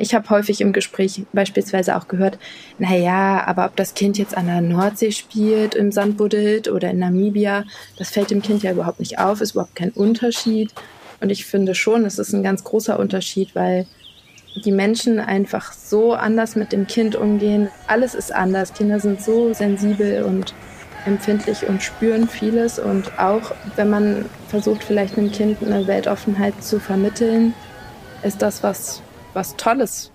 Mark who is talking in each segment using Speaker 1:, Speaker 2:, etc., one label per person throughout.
Speaker 1: Ich habe häufig im Gespräch beispielsweise auch gehört, na ja, aber ob das Kind jetzt an der Nordsee spielt, im Sand buddelt oder in Namibia, das fällt dem Kind ja überhaupt nicht auf, ist überhaupt kein Unterschied. Und ich finde schon, es ist ein ganz großer Unterschied, weil die Menschen einfach so anders mit dem Kind umgehen. Alles ist anders. Kinder sind so sensibel und empfindlich und spüren vieles. Und auch wenn man versucht, vielleicht einem Kind eine Weltoffenheit zu vermitteln, ist das was, was Tolles.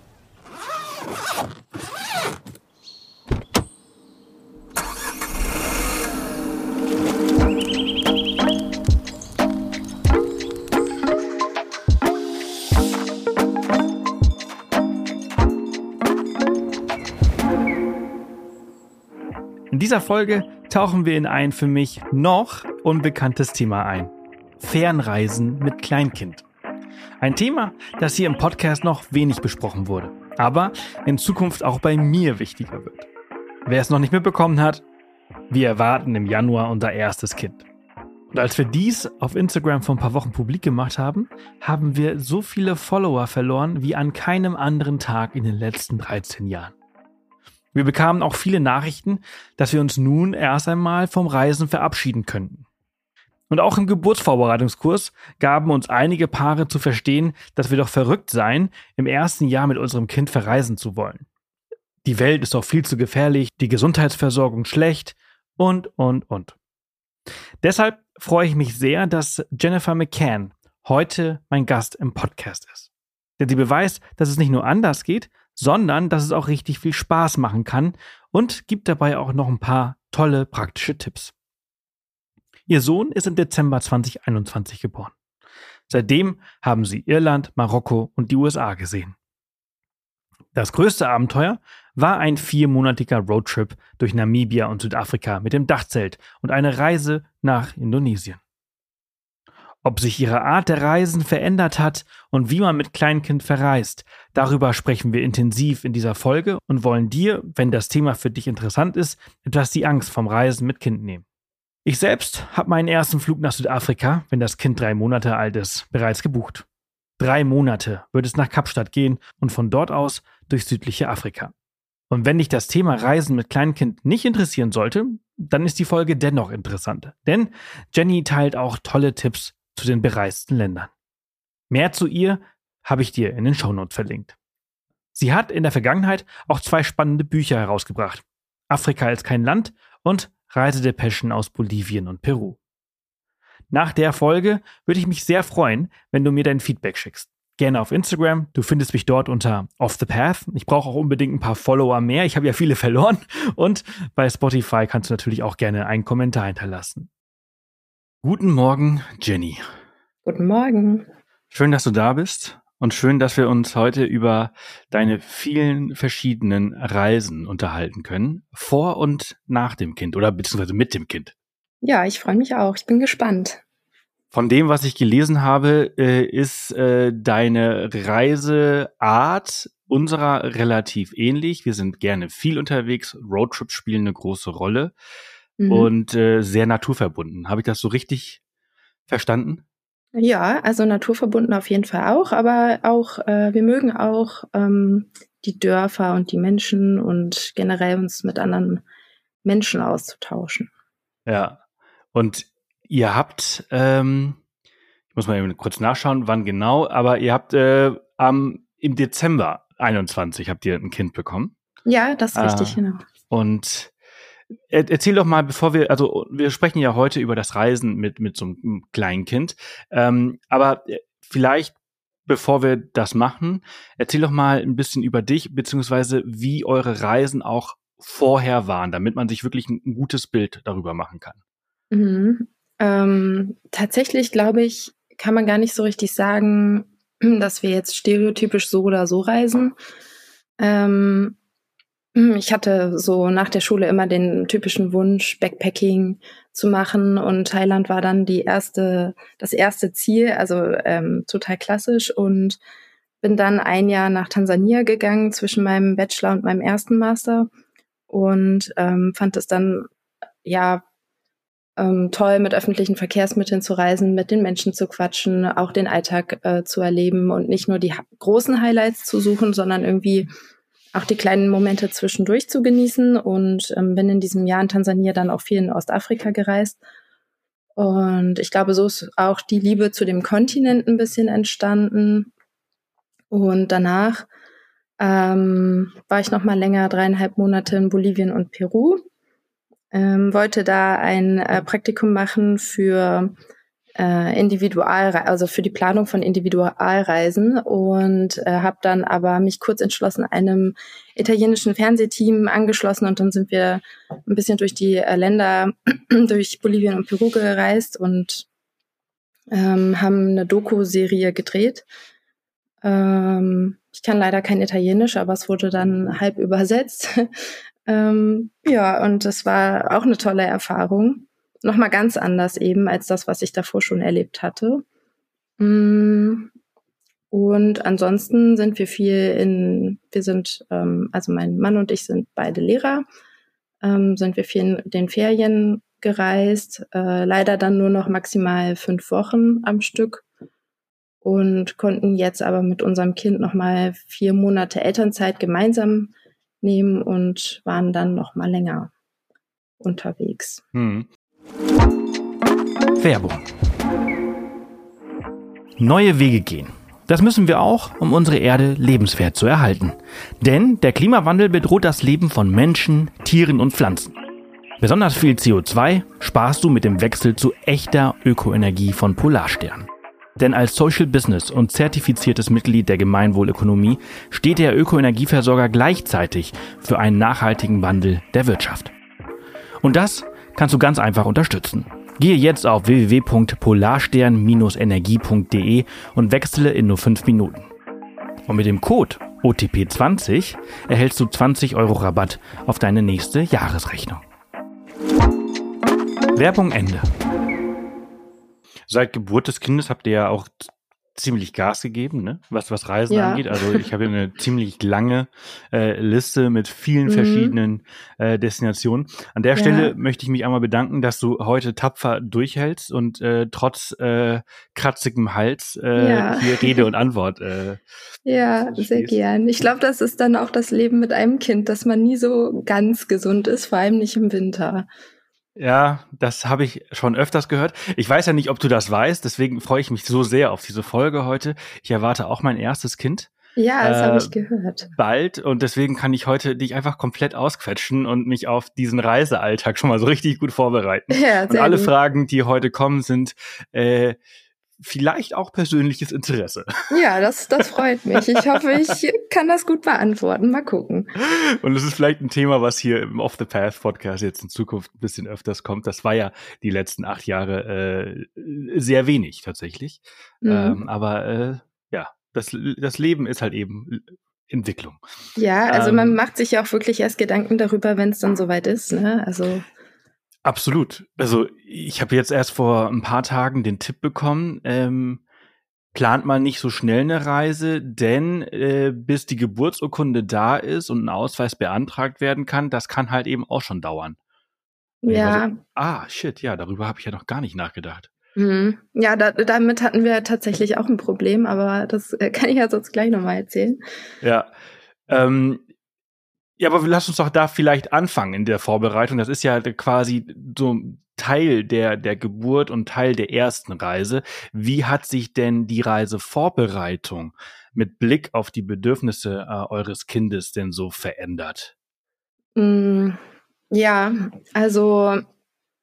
Speaker 2: In dieser Folge tauchen wir in ein für mich noch unbekanntes Thema ein. Fernreisen mit Kleinkind. Ein Thema, das hier im Podcast noch wenig besprochen wurde, aber in Zukunft auch bei mir wichtiger wird. Wer es noch nicht mitbekommen hat, wir erwarten im Januar unser erstes Kind. Und als wir dies auf Instagram vor ein paar Wochen publik gemacht haben, haben wir so viele Follower verloren wie an keinem anderen Tag in den letzten 13 Jahren. Wir bekamen auch viele Nachrichten, dass wir uns nun erst einmal vom Reisen verabschieden könnten. Und auch im Geburtsvorbereitungskurs gaben uns einige Paare zu verstehen, dass wir doch verrückt seien, im ersten Jahr mit unserem Kind verreisen zu wollen. Die Welt ist doch viel zu gefährlich, die Gesundheitsversorgung schlecht und, und, und. Deshalb freue ich mich sehr, dass Jennifer McCann heute mein Gast im Podcast ist. Denn sie beweist, dass es nicht nur anders geht, sondern dass es auch richtig viel Spaß machen kann und gibt dabei auch noch ein paar tolle praktische Tipps. Ihr Sohn ist im Dezember 2021 geboren. Seitdem haben sie Irland, Marokko und die USA gesehen. Das größte Abenteuer war ein viermonatiger Roadtrip durch Namibia und Südafrika mit dem Dachzelt und eine Reise nach Indonesien. Ob sich ihre Art der Reisen verändert hat und wie man mit Kleinkind verreist, darüber sprechen wir intensiv in dieser Folge und wollen dir, wenn das Thema für dich interessant ist, etwas die Angst vom Reisen mit Kind nehmen. Ich selbst habe meinen ersten Flug nach Südafrika, wenn das Kind drei Monate alt ist, bereits gebucht. Drei Monate wird es nach Kapstadt gehen und von dort aus durch südliche Afrika. Und wenn dich das Thema Reisen mit Kleinkind nicht interessieren sollte, dann ist die Folge dennoch interessant. Denn Jenny teilt auch tolle Tipps zu den bereisten Ländern. Mehr zu ihr habe ich dir in den Shownotes verlinkt. Sie hat in der Vergangenheit auch zwei spannende Bücher herausgebracht. Afrika ist kein Land und Reisedepeschen aus Bolivien und Peru. Nach der Folge würde ich mich sehr freuen, wenn du mir dein Feedback schickst. Gerne auf Instagram. Du findest mich dort unter Off the Path. Ich brauche auch unbedingt ein paar Follower mehr. Ich habe ja viele verloren. Und bei Spotify kannst du natürlich auch gerne einen Kommentar hinterlassen. Guten Morgen, Jenny.
Speaker 1: Guten Morgen.
Speaker 2: Schön, dass du da bist und schön, dass wir uns heute über deine vielen verschiedenen Reisen unterhalten können, vor und nach dem Kind oder beziehungsweise mit dem Kind.
Speaker 1: Ja, ich freue mich auch. Ich bin gespannt.
Speaker 2: Von dem, was ich gelesen habe, äh, ist äh, deine Reiseart unserer relativ ähnlich. Wir sind gerne viel unterwegs. Roadtrips spielen eine große Rolle mhm. und äh, sehr naturverbunden. Habe ich das so richtig verstanden?
Speaker 1: Ja, also naturverbunden auf jeden Fall auch, aber auch, äh, wir mögen auch ähm, die Dörfer und die Menschen und generell uns mit anderen Menschen auszutauschen.
Speaker 2: Ja, und ihr habt, ähm, ich muss mal eben kurz nachschauen, wann genau, aber ihr habt äh, am, im Dezember 21 habt ihr ein Kind bekommen.
Speaker 1: Ja, das ist richtig,
Speaker 2: äh,
Speaker 1: genau.
Speaker 2: Und Erzähl doch mal, bevor wir, also wir sprechen ja heute über das Reisen mit, mit so einem Kleinkind, ähm, aber äh, vielleicht, bevor wir das machen, erzähl doch mal ein bisschen über dich, beziehungsweise wie eure Reisen auch vorher waren, damit man sich wirklich ein, ein gutes Bild darüber machen kann.
Speaker 1: Mhm. Ähm, tatsächlich, glaube ich, kann man gar nicht so richtig sagen, dass wir jetzt stereotypisch so oder so reisen. Ähm, hm, ich hatte so nach der Schule immer den typischen Wunsch, Backpacking zu machen. Und Thailand war dann die erste, das erste Ziel, also ähm, total klassisch. Und bin dann ein Jahr nach Tansania gegangen zwischen meinem Bachelor und meinem ersten Master. Und ähm, fand es dann ja ähm, toll, mit öffentlichen Verkehrsmitteln zu reisen, mit den Menschen zu quatschen, auch den Alltag äh, zu erleben und nicht nur die großen Highlights zu suchen, sondern irgendwie auch die kleinen Momente zwischendurch zu genießen. Und ähm, bin in diesem Jahr in Tansania dann auch viel in Ostafrika gereist. Und ich glaube, so ist auch die Liebe zu dem Kontinent ein bisschen entstanden. Und danach ähm, war ich noch mal länger, dreieinhalb Monate in Bolivien und Peru ähm, wollte da ein äh, Praktikum machen für äh, Individualreisen, also für die Planung von Individualreisen und äh, habe dann aber mich kurz entschlossen einem italienischen Fernsehteam angeschlossen und dann sind wir ein bisschen durch die äh, Länder, durch Bolivien und Peru gereist und ähm, haben eine Doku-Serie gedreht. Ähm, ich kann leider kein Italienisch, aber es wurde dann halb übersetzt. Ähm, ja, und das war auch eine tolle Erfahrung. Nochmal ganz anders eben als das, was ich davor schon erlebt hatte. Mm, und ansonsten sind wir viel in, wir sind, ähm, also mein Mann und ich sind beide Lehrer, ähm, sind wir viel in den Ferien gereist, äh, leider dann nur noch maximal fünf Wochen am Stück und konnten jetzt aber mit unserem Kind nochmal vier Monate Elternzeit gemeinsam nehmen und waren dann noch mal länger unterwegs. Hm.
Speaker 2: Werbung. Neue Wege gehen. Das müssen wir auch, um unsere Erde lebenswert zu erhalten. Denn der Klimawandel bedroht das Leben von Menschen, Tieren und Pflanzen. Besonders viel CO2 sparst du mit dem Wechsel zu echter Ökoenergie von Polarstern. Denn als Social Business und zertifiziertes Mitglied der Gemeinwohlökonomie steht der Ökoenergieversorger gleichzeitig für einen nachhaltigen Wandel der Wirtschaft. Und das kannst du ganz einfach unterstützen. Gehe jetzt auf www.polarstern-energie.de und wechsle in nur 5 Minuten. Und mit dem Code OTP20 erhältst du 20 Euro Rabatt auf deine nächste Jahresrechnung. Werbung Ende seit Geburt des Kindes habt ihr ja auch ziemlich Gas gegeben, ne? was, was Reisen ja. angeht. Also ich habe eine ziemlich lange äh, Liste mit vielen mhm. verschiedenen äh, Destinationen. An der Stelle ja. möchte ich mich einmal bedanken, dass du heute tapfer durchhältst und äh, trotz äh, kratzigem Hals äh, ja. hier Rede und Antwort. Äh,
Speaker 1: ja, sehr gern. Ich glaube, das ist dann auch das Leben mit einem Kind, dass man nie so ganz gesund ist, vor allem nicht im Winter.
Speaker 2: Ja, das habe ich schon öfters gehört. Ich weiß ja nicht, ob du das weißt, deswegen freue ich mich so sehr auf diese Folge heute. Ich erwarte auch mein erstes Kind.
Speaker 1: Ja, das äh, habe ich gehört.
Speaker 2: Bald und deswegen kann ich heute dich einfach komplett ausquetschen und mich auf diesen Reisealltag schon mal so richtig gut vorbereiten. Ja, sehr und alle gut. Fragen, die heute kommen, sind äh, vielleicht auch persönliches Interesse.
Speaker 1: Ja, das, das freut mich. Ich hoffe, ich kann das gut beantworten. Mal gucken.
Speaker 2: Und es ist vielleicht ein Thema, was hier im Off the Path Podcast jetzt in Zukunft ein bisschen öfters kommt. Das war ja die letzten acht Jahre äh, sehr wenig tatsächlich. Mhm. Ähm, aber äh, ja, das, das Leben ist halt eben Entwicklung.
Speaker 1: Ja, also ähm, man macht sich ja auch wirklich erst Gedanken darüber, wenn es dann soweit ist. Ne? Also
Speaker 2: Absolut. Also ich habe jetzt erst vor ein paar Tagen den Tipp bekommen, ähm, plant man nicht so schnell eine Reise, denn äh, bis die Geburtsurkunde da ist und ein Ausweis beantragt werden kann, das kann halt eben auch schon dauern.
Speaker 1: Ja.
Speaker 2: So, ah, shit, ja, darüber habe ich ja noch gar nicht nachgedacht.
Speaker 1: Mhm. Ja, da, damit hatten wir tatsächlich auch ein Problem, aber das äh, kann ich ja sonst gleich nochmal erzählen.
Speaker 2: Ja. Ähm, ja, aber lass uns doch da vielleicht anfangen in der Vorbereitung. Das ist ja quasi so Teil der, der Geburt und Teil der ersten Reise. Wie hat sich denn die Reisevorbereitung mit Blick auf die Bedürfnisse äh, eures Kindes denn so verändert?
Speaker 1: Mm, ja, also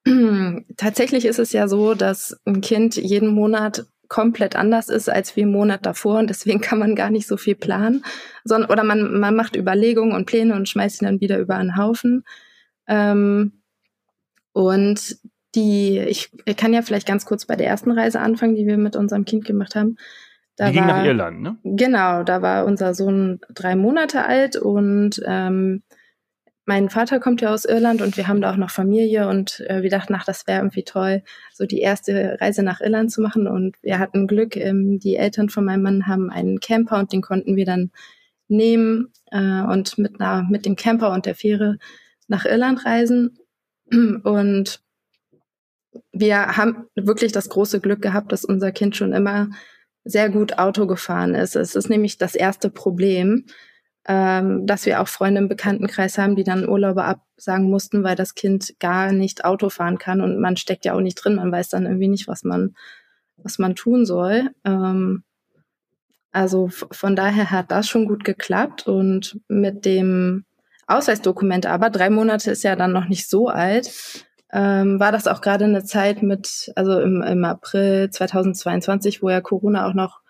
Speaker 1: tatsächlich ist es ja so, dass ein Kind jeden Monat komplett anders ist als wie im Monat davor und deswegen kann man gar nicht so viel planen, sondern oder man, man macht Überlegungen und Pläne und schmeißt sie dann wieder über einen Haufen. Ähm, und die, ich, ich kann ja vielleicht ganz kurz bei der ersten Reise anfangen, die wir mit unserem Kind gemacht haben.
Speaker 2: Da die ging war, nach Irland, ne?
Speaker 1: Genau, da war unser Sohn drei Monate alt und ähm, mein Vater kommt ja aus Irland und wir haben da auch noch Familie und äh, wir dachten, ach, das wäre irgendwie toll, so die erste Reise nach Irland zu machen. Und wir hatten Glück, ähm, die Eltern von meinem Mann haben einen Camper und den konnten wir dann nehmen äh, und mit, einer, mit dem Camper und der Fähre nach Irland reisen. Und wir haben wirklich das große Glück gehabt, dass unser Kind schon immer sehr gut Auto gefahren ist. Es ist nämlich das erste Problem, ähm, dass wir auch Freunde im Bekanntenkreis haben, die dann Urlaube absagen mussten, weil das Kind gar nicht Auto fahren kann und man steckt ja auch nicht drin, man weiß dann irgendwie nicht, was man, was man tun soll. Ähm, also von daher hat das schon gut geklappt und mit dem Ausweisdokument aber, drei Monate ist ja dann noch nicht so alt, ähm, war das auch gerade eine Zeit mit, also im, im April 2022, wo ja Corona auch noch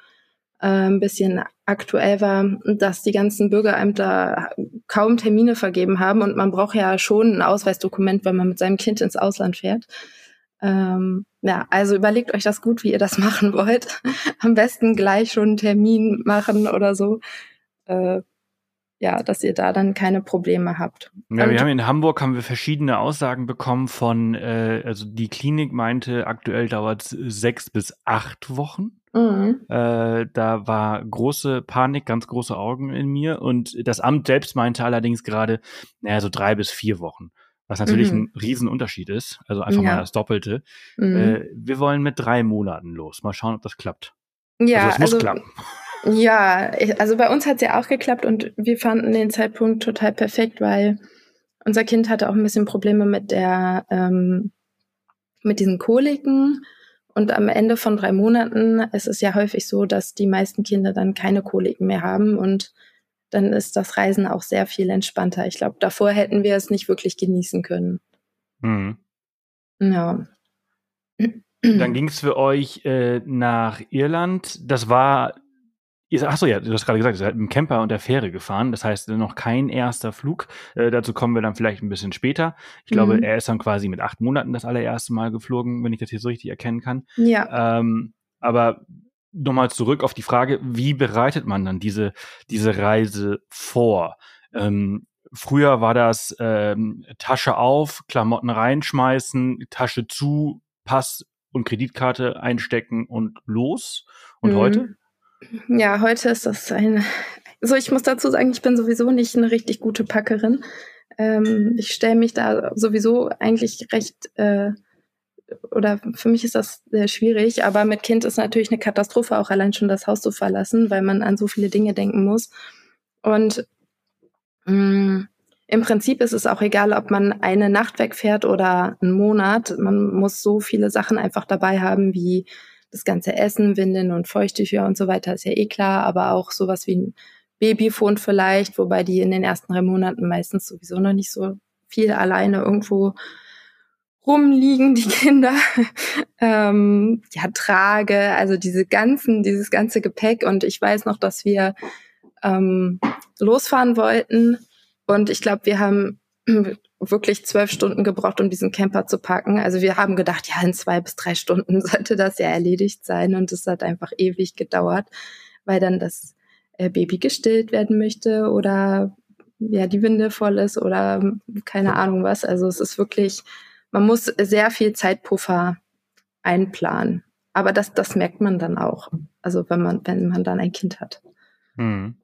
Speaker 1: äh, ein bisschen aktuell war, dass die ganzen Bürgerämter kaum Termine vergeben haben und man braucht ja schon ein Ausweisdokument, wenn man mit seinem Kind ins Ausland fährt. Ähm, ja, also überlegt euch das gut, wie ihr das machen wollt. Am besten gleich schon einen Termin machen oder so. Äh, ja, dass ihr da dann keine Probleme habt.
Speaker 2: Ja, wir haben in Hamburg haben wir verschiedene Aussagen bekommen von, äh, also die Klinik meinte, aktuell dauert es sechs bis acht Wochen. Mhm. Äh, da war große Panik, ganz große Augen in mir. Und das Amt selbst meinte allerdings gerade, naja, so drei bis vier Wochen. Was natürlich mhm. ein Riesenunterschied ist. Also einfach ja. mal das Doppelte. Mhm. Äh, wir wollen mit drei Monaten los. Mal schauen, ob das klappt.
Speaker 1: Ja, also es muss also, klappen. Ja, also bei uns hat es ja auch geklappt und wir fanden den Zeitpunkt total perfekt, weil unser Kind hatte auch ein bisschen Probleme mit der, ähm, mit diesen Koliken. Und am Ende von drei Monaten ist es ja häufig so, dass die meisten Kinder dann keine Koliken mehr haben und dann ist das Reisen auch sehr viel entspannter. Ich glaube, davor hätten wir es nicht wirklich genießen können. Mhm.
Speaker 2: Ja. Dann ging es für euch äh, nach Irland. Das war Achso, ja, du hast gerade gesagt, ihr seid mit dem Camper und der Fähre gefahren. Das heißt, noch kein erster Flug. Äh, dazu kommen wir dann vielleicht ein bisschen später. Ich glaube, mhm. er ist dann quasi mit acht Monaten das allererste Mal geflogen, wenn ich das hier so richtig erkennen kann. Ja. Ähm, aber nochmal zurück auf die Frage, wie bereitet man dann diese, diese Reise vor? Ähm, früher war das ähm, Tasche auf, Klamotten reinschmeißen, Tasche zu, Pass und Kreditkarte einstecken und los. Und mhm. heute?
Speaker 1: Ja, heute ist das ein. So, ich muss dazu sagen, ich bin sowieso nicht eine richtig gute Packerin. Ähm, ich stelle mich da sowieso eigentlich recht, äh, oder für mich ist das sehr schwierig, aber mit Kind ist natürlich eine Katastrophe, auch allein schon das Haus zu verlassen, weil man an so viele Dinge denken muss. Und mh, mm, im Prinzip ist es auch egal, ob man eine Nacht wegfährt oder einen Monat. Man muss so viele Sachen einfach dabei haben, wie das ganze Essen, Windeln und Feuchttücher und so weiter ist ja eh klar, aber auch sowas wie ein Babyfon vielleicht, wobei die in den ersten drei Monaten meistens sowieso noch nicht so viel alleine irgendwo rumliegen, die Kinder. ähm, ja, trage, also diese ganzen, dieses ganze Gepäck. Und ich weiß noch, dass wir ähm, losfahren wollten. Und ich glaube, wir haben wirklich zwölf Stunden gebraucht, um diesen Camper zu packen. Also wir haben gedacht, ja, in zwei bis drei Stunden sollte das ja erledigt sein. Und es hat einfach ewig gedauert, weil dann das äh, Baby gestillt werden möchte oder ja, die Winde voll ist oder keine Ahnung was. Also es ist wirklich, man muss sehr viel Zeitpuffer einplanen. Aber das, das merkt man dann auch. Also wenn man, wenn man dann ein Kind hat. Hm.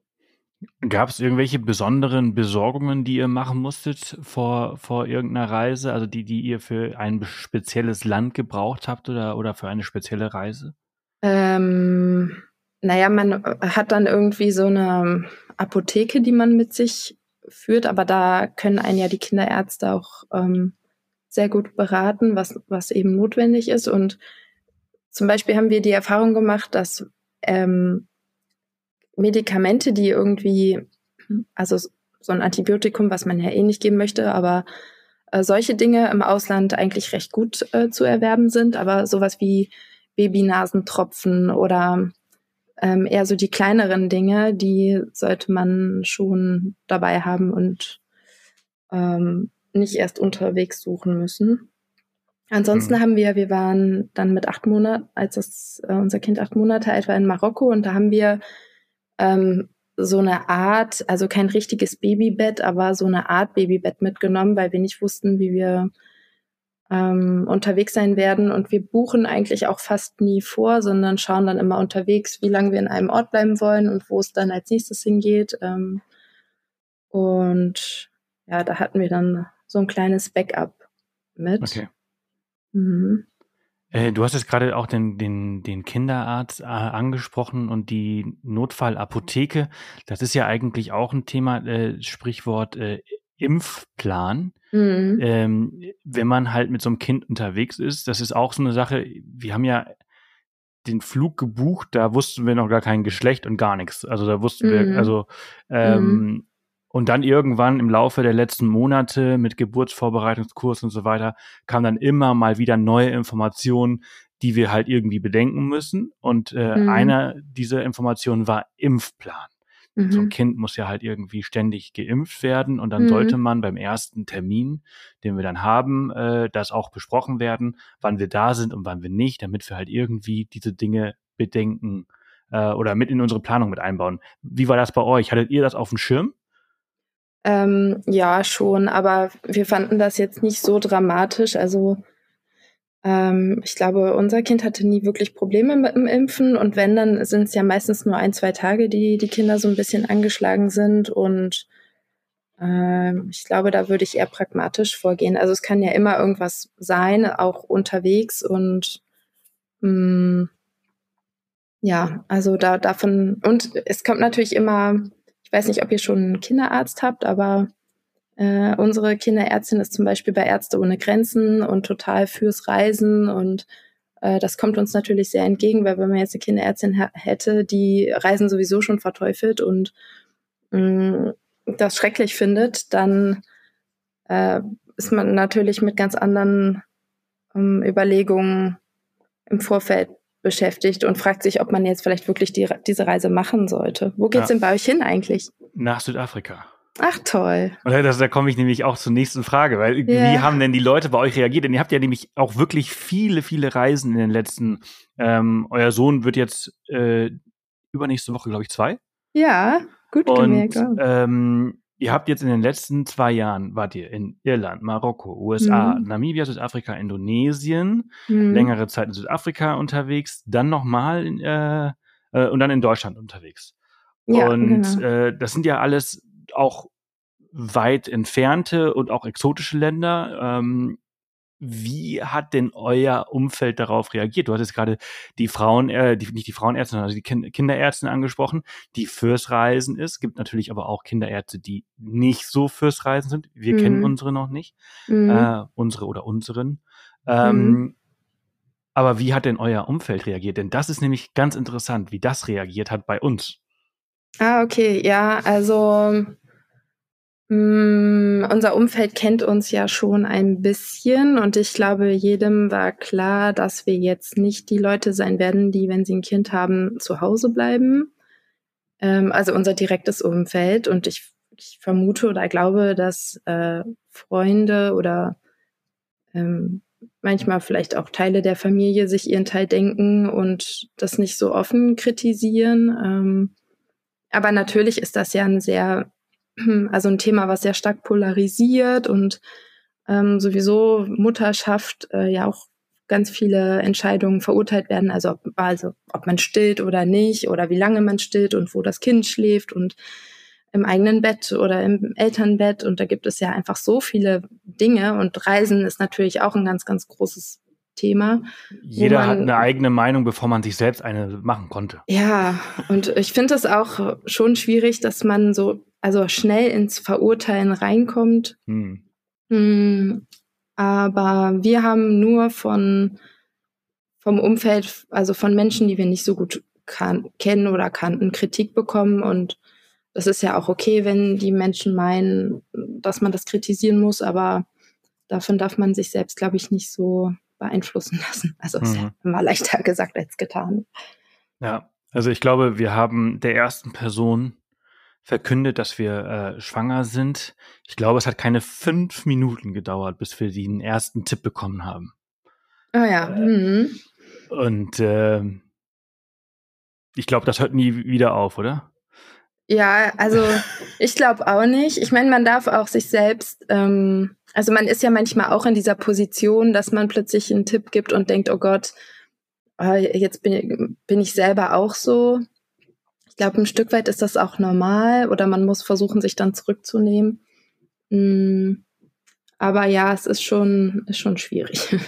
Speaker 2: Gab es irgendwelche besonderen Besorgungen, die ihr machen musstet vor, vor irgendeiner Reise, also die, die ihr für ein spezielles Land gebraucht habt oder, oder für eine spezielle Reise?
Speaker 1: Ähm, naja, man hat dann irgendwie so eine Apotheke, die man mit sich führt, aber da können einen ja die Kinderärzte auch ähm, sehr gut beraten, was, was eben notwendig ist. Und zum Beispiel haben wir die Erfahrung gemacht, dass ähm, Medikamente, die irgendwie, also so ein Antibiotikum, was man ja eh nicht geben möchte, aber äh, solche Dinge im Ausland eigentlich recht gut äh, zu erwerben sind, aber sowas wie Babynasentropfen oder ähm, eher so die kleineren Dinge, die sollte man schon dabei haben und ähm, nicht erst unterwegs suchen müssen. Ansonsten mhm. haben wir, wir waren dann mit acht Monaten, als das, äh, unser Kind acht Monate alt war in Marokko und da haben wir ähm, so eine Art, also kein richtiges Babybett, aber so eine Art Babybett mitgenommen, weil wir nicht wussten, wie wir ähm, unterwegs sein werden. Und wir buchen eigentlich auch fast nie vor, sondern schauen dann immer unterwegs, wie lange wir in einem Ort bleiben wollen und wo es dann als nächstes hingeht. Ähm, und ja, da hatten wir dann so ein kleines Backup mit. Okay.
Speaker 2: Mhm. Äh, du hast jetzt gerade auch den, den, den Kinderarzt äh, angesprochen und die Notfallapotheke. Das ist ja eigentlich auch ein Thema, äh, Sprichwort äh, Impfplan. Mhm. Ähm, wenn man halt mit so einem Kind unterwegs ist, das ist auch so eine Sache. Wir haben ja den Flug gebucht, da wussten wir noch gar kein Geschlecht und gar nichts. Also da wussten mhm. wir, also ähm, mhm. Und dann irgendwann im Laufe der letzten Monate mit Geburtsvorbereitungskurs und so weiter kam dann immer mal wieder neue Informationen, die wir halt irgendwie bedenken müssen. Und äh, mhm. einer dieser Informationen war Impfplan. Mhm. So ein mhm. Kind muss ja halt irgendwie ständig geimpft werden und dann mhm. sollte man beim ersten Termin, den wir dann haben, äh, das auch besprochen werden, wann wir da sind und wann wir nicht, damit wir halt irgendwie diese Dinge bedenken äh, oder mit in unsere Planung mit einbauen. Wie war das bei euch? Hattet ihr das auf dem Schirm?
Speaker 1: Ähm, ja, schon, aber wir fanden das jetzt nicht so dramatisch. Also ähm, ich glaube, unser Kind hatte nie wirklich Probleme mit dem Impfen und wenn, dann sind es ja meistens nur ein, zwei Tage, die die Kinder so ein bisschen angeschlagen sind und ähm, ich glaube, da würde ich eher pragmatisch vorgehen. Also es kann ja immer irgendwas sein, auch unterwegs und mh, mm, ja, also da davon und es kommt natürlich immer, ich weiß nicht, ob ihr schon einen Kinderarzt habt, aber äh, unsere Kinderärztin ist zum Beispiel bei Ärzte ohne Grenzen und total fürs Reisen und äh, das kommt uns natürlich sehr entgegen, weil wenn man jetzt eine Kinderärztin hätte, die Reisen sowieso schon verteufelt und mh, mm, das schrecklich findet, dann äh, ist man natürlich mit ganz anderen ähm, Überlegungen im Vorfeld beschäftigt und fragt sich, ob man jetzt vielleicht wirklich die, diese Reise machen sollte. Wo geht's ja. denn bei euch hin eigentlich?
Speaker 2: Nach Südafrika.
Speaker 1: Ach toll.
Speaker 2: Und das, da komme ich nämlich auch zur nächsten Frage, weil yeah. wie haben denn die Leute bei euch reagiert? Denn ihr habt ja nämlich auch wirklich viele, viele Reisen in den letzten. Ähm, euer Sohn wird jetzt äh, übernächste Woche, glaube ich, zwei.
Speaker 1: Ja, gut
Speaker 2: Und, gemerkt. Ähm, ihr habt jetzt in den letzten zwei Jahren, wart ihr in Irland, Marokko, USA, mhm. Namibia, Südafrika, Indonesien, mhm. längere Zeit in Südafrika unterwegs, dann nochmal äh, äh, und dann in Deutschland unterwegs. Ja, und genau. äh, das sind ja alles auch weit entfernte und auch exotische Länder. Ähm, wie hat denn euer Umfeld darauf reagiert? Du hattest gerade die Frauen, äh, die, nicht die Frauenärzte, sondern die kind Kinderärztin angesprochen, die fürs Reisen ist. Gibt natürlich aber auch Kinderärzte, die nicht so fürs Reisen sind. Wir mhm. kennen unsere noch nicht, mhm. äh, unsere oder unseren. Ähm, mhm. Aber wie hat denn euer Umfeld reagiert? Denn das ist nämlich ganz interessant, wie das reagiert hat bei uns.
Speaker 1: Ah, okay, ja, also mm, unser Umfeld kennt uns ja schon ein bisschen und ich glaube, jedem war klar, dass wir jetzt nicht die Leute sein werden, die, wenn sie ein Kind haben, zu Hause bleiben. Ähm, also unser direktes Umfeld und ich, ich vermute oder glaube, dass äh, Freunde oder ähm, manchmal vielleicht auch Teile der Familie sich ihren Teil denken und das nicht so offen kritisieren. Ähm, aber natürlich ist das ja ein sehr, also ein Thema, was sehr stark polarisiert und ähm, sowieso Mutterschaft äh, ja auch ganz viele Entscheidungen verurteilt werden, also ob, also ob man stillt oder nicht oder wie lange man stillt und wo das Kind schläft und im eigenen Bett oder im Elternbett und da gibt es ja einfach so viele Dinge und Reisen ist natürlich auch ein ganz, ganz großes Thema.
Speaker 2: Jeder man, hat eine eigene Meinung, bevor man sich selbst eine machen konnte.
Speaker 1: Ja, und ich finde es auch schon schwierig, dass man so also schnell ins Verurteilen reinkommt. Hm. Hm, aber wir haben nur von vom Umfeld, also von Menschen, die wir nicht so gut kan kennen oder kannten, Kritik bekommen und das ist ja auch okay, wenn die Menschen meinen, dass man das kritisieren muss, aber davon darf man sich selbst, glaube ich, nicht so beeinflussen lassen. Also ist ja immer leichter gesagt als getan.
Speaker 2: Ja, also ich glaube, wir haben der ersten Person verkündet, dass wir äh, schwanger sind. Ich glaube, es hat keine fünf Minuten gedauert, bis wir den ersten Tipp bekommen haben.
Speaker 1: Ah ja. Mhm.
Speaker 2: Und äh, ich glaube, das hört nie wieder auf, oder?
Speaker 1: Ja, also ich glaube auch nicht. Ich meine, man darf auch sich selbst, ähm, also man ist ja manchmal auch in dieser Position, dass man plötzlich einen Tipp gibt und denkt, oh Gott, äh, jetzt bin, bin ich selber auch so. Ich glaube, ein Stück weit ist das auch normal oder man muss versuchen, sich dann zurückzunehmen. Mm, aber ja, es ist schon, ist schon schwierig.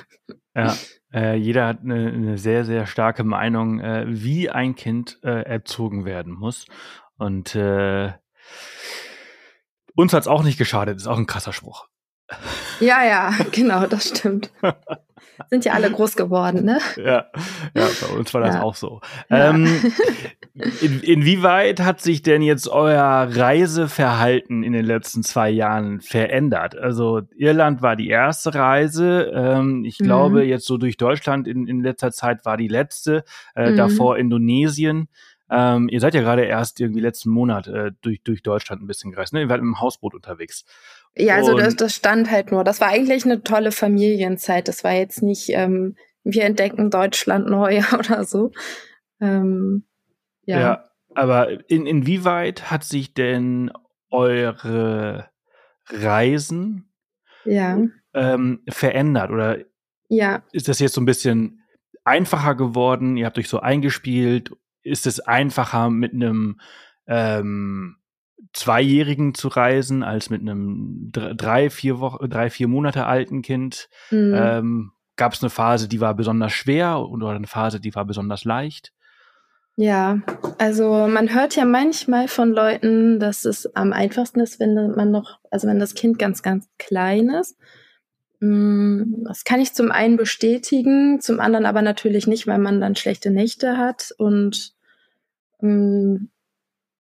Speaker 2: Ja, äh, jeder hat eine, eine, sehr, sehr starke Meinung, äh, wie ein Kind äh, erzogen werden muss. Und äh, uns hat es auch nicht geschadet, ist auch ein krasser Spruch.
Speaker 1: Ja, ja, genau, das stimmt. Sind ja alle groß geworden, ne?
Speaker 2: Ja, ja bei uns war das ja. auch so. Ja. Ähm, in, inwieweit hat sich denn jetzt euer Reiseverhalten in den letzten zwei Jahren verändert? Also Irland war die erste Reise. Ähm, ich mhm. glaube, jetzt so durch Deutschland in, in letzter Zeit war die letzte. Äh, mhm. Davor Indonesien. Ähm, ihr seid ja gerade erst irgendwie letzten Monat äh, durch, durch Deutschland ein bisschen gereist. Ne? Ihr wart im Hausboot unterwegs.
Speaker 1: Ja, also das, das stand halt nur. Das war eigentlich eine tolle Familienzeit. Das war jetzt nicht, ähm, wir entdecken Deutschland neu oder so. Ähm, ja. ja,
Speaker 2: aber in, inwieweit hat sich denn eure Reisen
Speaker 1: ja.
Speaker 2: ähm, verändert? Oder
Speaker 1: ja.
Speaker 2: ist das jetzt so ein bisschen einfacher geworden? Ihr habt euch so eingespielt. Ist es einfacher mit einem ähm, Zweijährigen zu reisen als mit einem drei, vier Wochen, drei, vier Monate alten Kind? Mhm. Ähm, Gab es eine Phase, die war besonders schwer oder eine Phase, die war besonders leicht?
Speaker 1: Ja, also man hört ja manchmal von Leuten, dass es am einfachsten ist, wenn man noch, also wenn das Kind ganz, ganz klein ist. Mm, das kann ich zum einen bestätigen, zum anderen aber natürlich nicht, weil man dann schlechte Nächte hat und mm,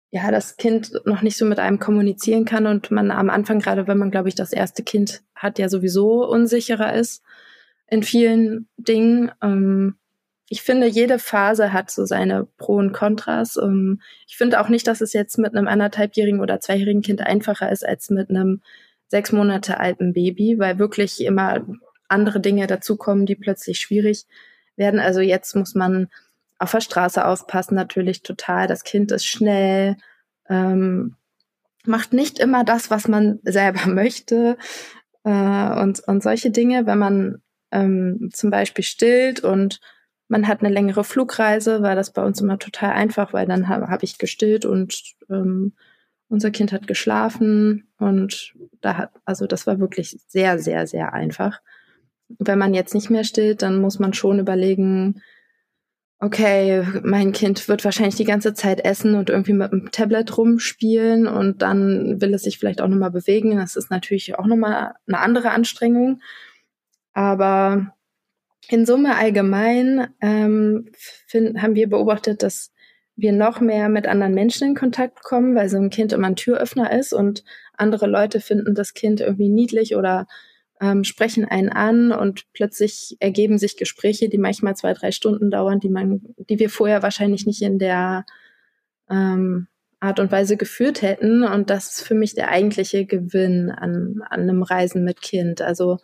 Speaker 1: ja, das Kind noch nicht so mit einem kommunizieren kann und man am Anfang, gerade wenn man, glaube ich, das erste Kind hat, ja sowieso unsicherer ist in vielen Dingen. Ähm, ich finde, jede Phase hat so seine Pro und Kontras. Ähm, ich finde auch nicht, dass es jetzt mit einem anderthalbjährigen oder zweijährigen Kind einfacher ist als mit einem sechs Monate alten Baby, weil wirklich immer andere Dinge dazukommen, die plötzlich schwierig werden. Also jetzt muss man auf der Straße aufpassen, natürlich total. Das Kind ist schnell, ähm, macht nicht immer das, was man selber möchte äh, und, und solche Dinge. Wenn man ähm, zum Beispiel stillt und man hat eine längere Flugreise, war das bei uns immer total einfach, weil dann habe hab ich gestillt und ähm, unser Kind hat geschlafen und da hat, also das war wirklich sehr, sehr, sehr einfach. Wenn man jetzt nicht mehr stillt, dann muss man schon überlegen, okay, mein Kind wird wahrscheinlich die ganze Zeit essen und irgendwie mit dem Tablet rumspielen und dann will es sich vielleicht auch nochmal bewegen. Das ist natürlich auch nochmal eine andere Anstrengung. Aber in Summe allgemein ähm, find, haben wir beobachtet, dass wir noch mehr mit anderen Menschen in Kontakt kommen, weil so ein Kind immer ein Türöffner ist und andere Leute finden das Kind irgendwie niedlich oder ähm, sprechen einen an und plötzlich ergeben sich Gespräche, die manchmal zwei, drei Stunden dauern, die man, die wir vorher wahrscheinlich nicht in der ähm, Art und Weise geführt hätten. Und das ist für mich der eigentliche Gewinn an, an einem Reisen mit Kind. Also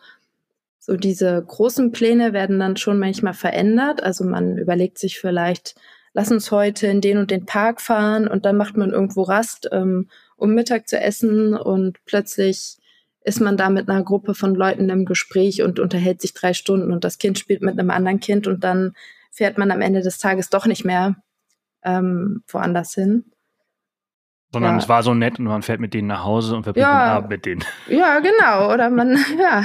Speaker 1: so diese großen Pläne werden dann schon manchmal verändert. Also man überlegt sich vielleicht, lass uns heute in den und den Park fahren und dann macht man irgendwo Rast, ähm, um Mittag zu essen und plötzlich ist man da mit einer Gruppe von Leuten im Gespräch und unterhält sich drei Stunden und das Kind spielt mit einem anderen Kind und dann fährt man am Ende des Tages doch nicht mehr ähm, woanders hin.
Speaker 2: Sondern ja. es war so nett und man fährt mit denen nach Hause und verbringt ja. den Abend mit denen.
Speaker 1: Ja, genau. Oder man, ja.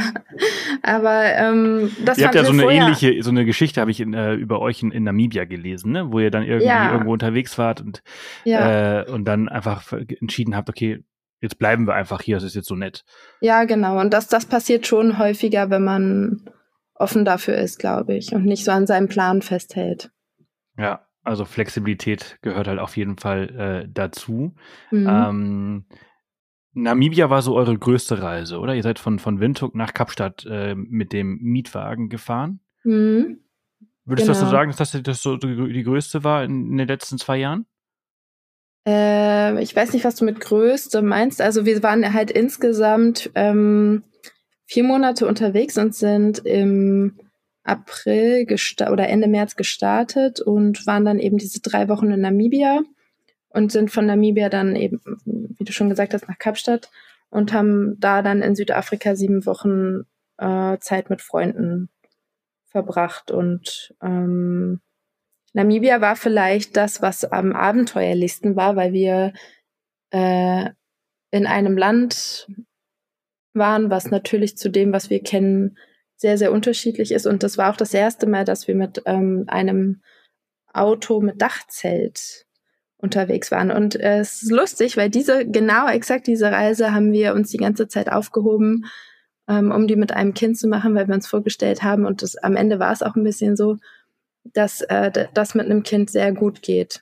Speaker 1: Aber ähm, das
Speaker 2: Ihr habt ja so eine vorher. ähnliche, so eine Geschichte habe ich in, äh, über euch in, in, Namibia gelesen, ne? wo ihr dann irgendwie ja. irgendwo unterwegs wart und, äh, und dann einfach entschieden habt, okay, jetzt bleiben wir einfach hier, es ist jetzt so nett.
Speaker 1: Ja, genau. Und das, das passiert schon häufiger, wenn man offen dafür ist, glaube ich, und nicht so an seinem Plan festhält.
Speaker 2: Ja, also Flexibilität gehört halt auf jeden Fall äh, dazu. Mhm. Ähm, Namibia war so eure größte Reise, oder? Ihr seid von, von Windhoek nach Kapstadt äh, mit dem Mietwagen gefahren. Mhm. Würdest genau. du das so genau. sagen, dass das so die größte war in, in den letzten zwei Jahren?
Speaker 1: Äh, ich weiß nicht, was du mit Größte meinst. Also wir waren halt insgesamt ähm, vier Monate unterwegs und sind im April oder Ende März gestartet und waren dann eben diese drei Wochen in Namibia und sind von Namibia dann eben, wie du schon gesagt hast, nach Kapstadt und haben da dann in Südafrika sieben Wochen äh, Zeit mit Freunden verbracht. Und ähm, Namibia war vielleicht das, was am abenteuerlichsten war, weil wir äh, in einem Land waren, was natürlich zu dem, was wir kennen, sehr, sehr unterschiedlich ist. Und das war auch das erste Mal, dass wir mit ähm, einem Auto mit Dachzelt unterwegs waren. Und äh, es ist lustig, weil diese, genau exakt diese Reise haben wir uns die ganze Zeit aufgehoben, ähm, um die mit einem Kind zu machen, weil wir uns vorgestellt haben. Und das, am Ende war es auch ein bisschen so, dass äh, das mit einem Kind sehr gut geht.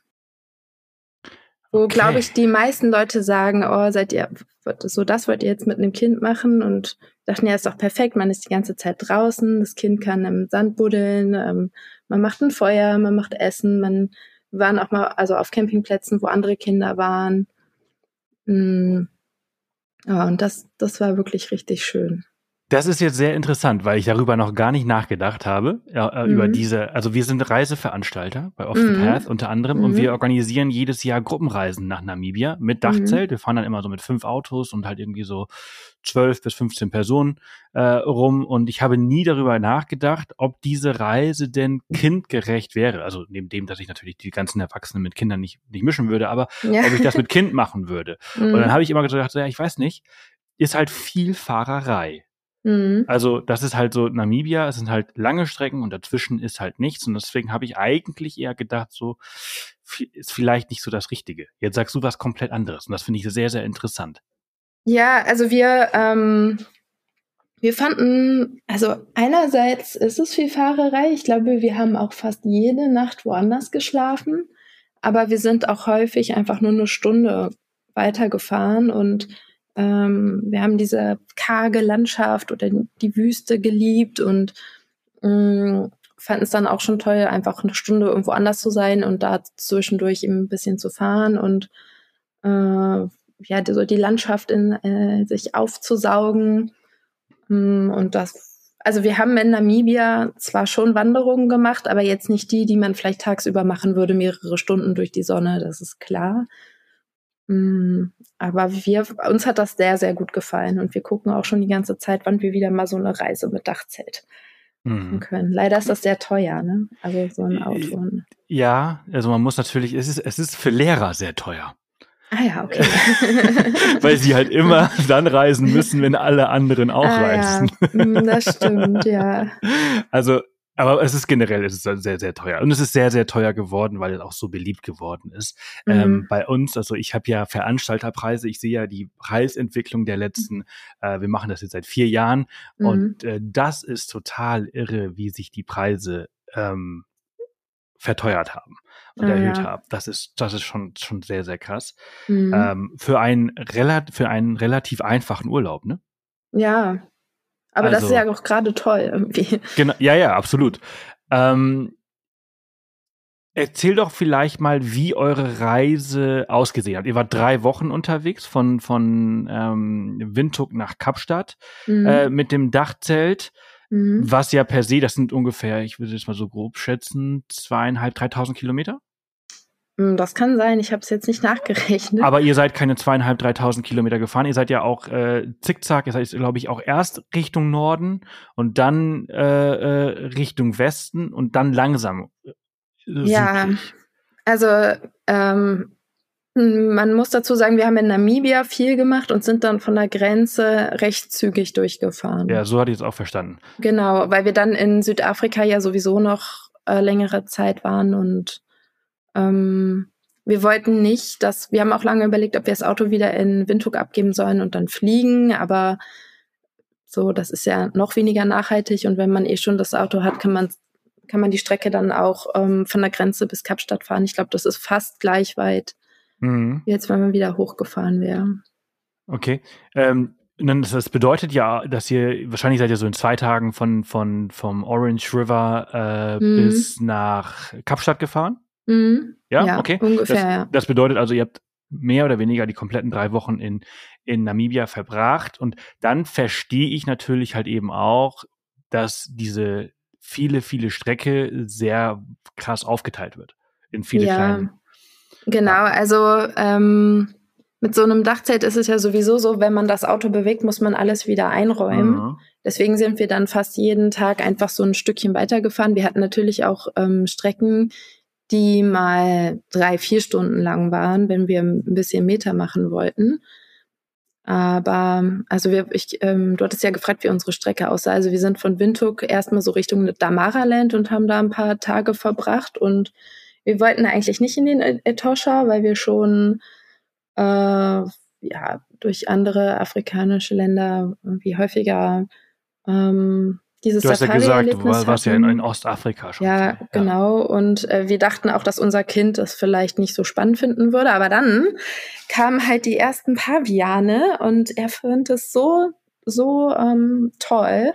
Speaker 1: Wo, okay. glaube ich, die meisten Leute sagen, oh, seid ihr, so das wollt ihr jetzt mit einem Kind machen und dachten, ja, ist doch perfekt, man ist die ganze Zeit draußen, das Kind kann im Sand buddeln, ähm, man macht ein Feuer, man macht Essen, man waren auch mal also auf Campingplätzen, wo andere Kinder waren. Mm. Ja, und das, das war wirklich richtig schön.
Speaker 2: Das ist jetzt sehr interessant, weil ich darüber noch gar nicht nachgedacht habe, äh, mhm. über diese, also wir sind Reiseveranstalter bei Off the mhm. Path unter anderem mhm. und wir organisieren jedes Jahr Gruppenreisen nach Namibia mit Dachzelt. Mhm. Wir fahren dann immer so mit fünf Autos und halt irgendwie so zwölf bis 15 Personen äh, rum und ich habe nie darüber nachgedacht, ob diese Reise denn kindgerecht wäre. Also neben dem, dass ich natürlich die ganzen Erwachsenen mit Kindern nicht, nicht mischen würde, aber ja. ob ich das mit Kind machen würde. Und dann mhm. habe ich immer gedacht, ja, ich weiß nicht, ist halt viel Fahrerei. Mhm. Also das ist halt so Namibia, es sind halt lange Strecken und dazwischen ist halt nichts. Und deswegen habe ich eigentlich eher gedacht, so ist vielleicht nicht so das Richtige. Jetzt sagst du was komplett anderes und das finde ich sehr, sehr interessant.
Speaker 1: Ja, also wir, ähm, wir fanden, also einerseits ist es viel Fahrerei. Ich glaube, wir haben auch fast jede Nacht woanders geschlafen. Aber wir sind auch häufig einfach nur eine Stunde weitergefahren und ähm, wir haben diese karge Landschaft oder die Wüste geliebt und ähm, fanden es dann auch schon toll, einfach eine Stunde irgendwo anders zu sein und da zwischendurch eben ein bisschen zu fahren und äh, ja, so die Landschaft in äh, sich aufzusaugen. Mm, und das, also wir haben in Namibia zwar schon Wanderungen gemacht, aber jetzt nicht die, die man vielleicht tagsüber machen würde, mehrere Stunden durch die Sonne, das ist klar. Mm, aber wir, uns hat das sehr, sehr gut gefallen und wir gucken auch schon die ganze Zeit, wann wir wieder mal so eine Reise mit Dachzelt machen mhm. können. Leider ist das sehr teuer, ne? Also so ein Auto.
Speaker 2: Ja, also man muss natürlich, es ist, es ist für Lehrer sehr teuer.
Speaker 1: Ah ja, okay.
Speaker 2: Weil sie halt immer dann reisen müssen, wenn alle anderen auch ah, reisen.
Speaker 1: Ja. Mm, das stimmt, ja.
Speaker 2: Also aber es ist generell es ist sehr, sehr teuer. Und es ist sehr, sehr teuer geworden, weil es auch so beliebt geworden ist. Mhm. Ähm, bei uns, also ich habe ja Veranstalterpreise, ich sehe ja die Preisentwicklung der letzten, äh, wir machen das jetzt seit vier Jahren. Mhm. Und äh, das ist total irre, wie sich die Preise ähm, verteuert haben und ja, erhöht ja. haben. Das ist, das ist schon, schon sehr, sehr krass. Mhm. Ähm, für, einen, für einen relativ einfachen Urlaub, ne?
Speaker 1: Ja, aber also, das ist ja auch gerade toll irgendwie.
Speaker 2: Genau, ja, ja, absolut. Ähm, erzähl doch vielleicht mal, wie eure Reise ausgesehen hat. Ihr wart drei Wochen unterwegs von, von ähm, Windhoek nach Kapstadt mhm. äh, mit dem Dachzelt, mhm. was ja per se, das sind ungefähr, ich würde es mal so grob schätzen, zweieinhalb, dreitausend Kilometer.
Speaker 1: Hm, das kann sein, ich habe es jetzt nicht nachgerechnet.
Speaker 2: Aber ihr seid keine zweieinhalb, dreitausend Kilometer gefahren. Ihr seid ja auch äh, zickzack, ihr seid, glaube ich, auch erst Richtung Norden und dann äh, äh, Richtung Westen und dann langsam.
Speaker 1: Äh, ja, also ähm, man muss dazu sagen, wir haben in Namibia viel gemacht und sind dann von der Grenze recht zügig durchgefahren.
Speaker 2: Ja, so hatte ich es auch verstanden.
Speaker 1: Genau, weil wir dann in Südafrika ja sowieso noch äh, längere Zeit waren und ähm, wir wollten nicht, dass, wir haben auch lange überlegt, ob wir das Auto wieder in Windhoek abgeben sollen und dann fliegen, aber so, das ist ja noch weniger nachhaltig und wenn man eh schon das Auto hat, kann man, kann man die Strecke dann auch ähm, von der Grenze bis Kapstadt fahren. Ich glaube, das ist fast gleich weit, mhm. wie jetzt, wenn man wieder hochgefahren wäre.
Speaker 2: Okay. Ähm, das bedeutet ja, dass ihr wahrscheinlich seid ihr so in zwei Tagen von, von vom Orange River äh, mhm. bis nach Kapstadt gefahren.
Speaker 1: Mhm.
Speaker 2: Ja? ja, okay.
Speaker 1: Ungefähr,
Speaker 2: das,
Speaker 1: ja.
Speaker 2: das bedeutet also, ihr habt mehr oder weniger die kompletten drei Wochen in, in Namibia verbracht. Und dann verstehe ich natürlich halt eben auch, dass diese viele, viele Strecke sehr krass aufgeteilt wird. In viele ja, kleine.
Speaker 1: Genau, also ähm, mit so einem Dachzelt ist es ja sowieso so, wenn man das Auto bewegt, muss man alles wieder einräumen. Mhm. Deswegen sind wir dann fast jeden Tag einfach so ein Stückchen weitergefahren. Wir hatten natürlich auch ähm, Strecken, die mal drei, vier Stunden lang waren, wenn wir ein bisschen Meter machen wollten. Aber also wir, ich, ähm, du hattest ja gefragt, wie unsere Strecke aussah. Also wir sind von Windhoek erstmal so Richtung Damaraland und haben da ein paar Tage verbracht und wir wollten eigentlich nicht in den Etosha, weil wir schon äh, ja durch andere afrikanische Länder irgendwie häufiger ähm, dieses
Speaker 2: Du hast ja gesagt, du warst ja in, in, Ostafrika schon.
Speaker 1: Ja, viel. genau. Und äh, wir dachten auch, dass unser Kind das vielleicht nicht so spannend finden würde. Aber dann kamen halt die ersten Paviane und er fand es so, so ähm, toll,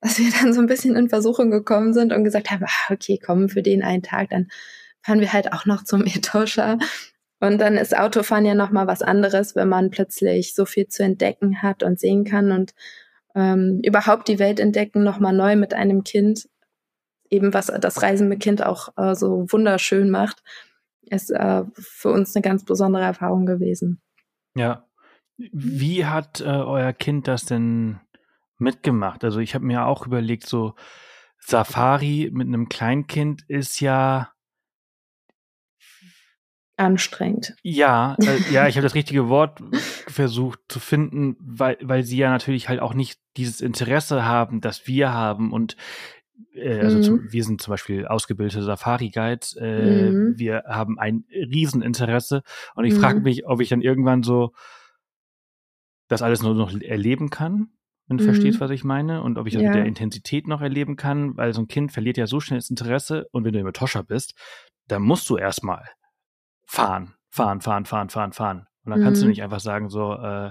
Speaker 1: dass wir dann so ein bisschen in Versuchung gekommen sind und gesagt haben, ah, okay, komm, für den einen Tag, dann fahren wir halt auch noch zum Etosha. Und dann ist Autofahren ja noch mal was anderes, wenn man plötzlich so viel zu entdecken hat und sehen kann und ähm, überhaupt die Welt entdecken, nochmal neu mit einem Kind, eben was das Reisen mit Kind auch äh, so wunderschön macht, ist äh, für uns eine ganz besondere Erfahrung gewesen.
Speaker 2: Ja. Wie hat äh, euer Kind das denn mitgemacht? Also ich habe mir auch überlegt, so Safari mit einem Kleinkind ist ja
Speaker 1: anstrengend.
Speaker 2: Ja, äh, ja, ich habe das richtige Wort versucht zu finden, weil, weil sie ja natürlich halt auch nicht dieses Interesse haben, das wir haben und äh, also mhm. zum, wir sind zum Beispiel ausgebildete Safari-Guides, äh, mhm. wir haben ein Rieseninteresse und ich mhm. frage mich, ob ich dann irgendwann so das alles nur noch erleben kann, wenn du verstehst, mhm. was ich meine, und ob ich das ja. mit der Intensität noch erleben kann, weil so ein Kind verliert ja so schnell das Interesse und wenn du immer Toscher bist, dann musst du erstmal fahren, fahren, fahren, fahren, fahren, fahren. Und dann mhm. kannst du mhm. nicht einfach sagen, so, äh,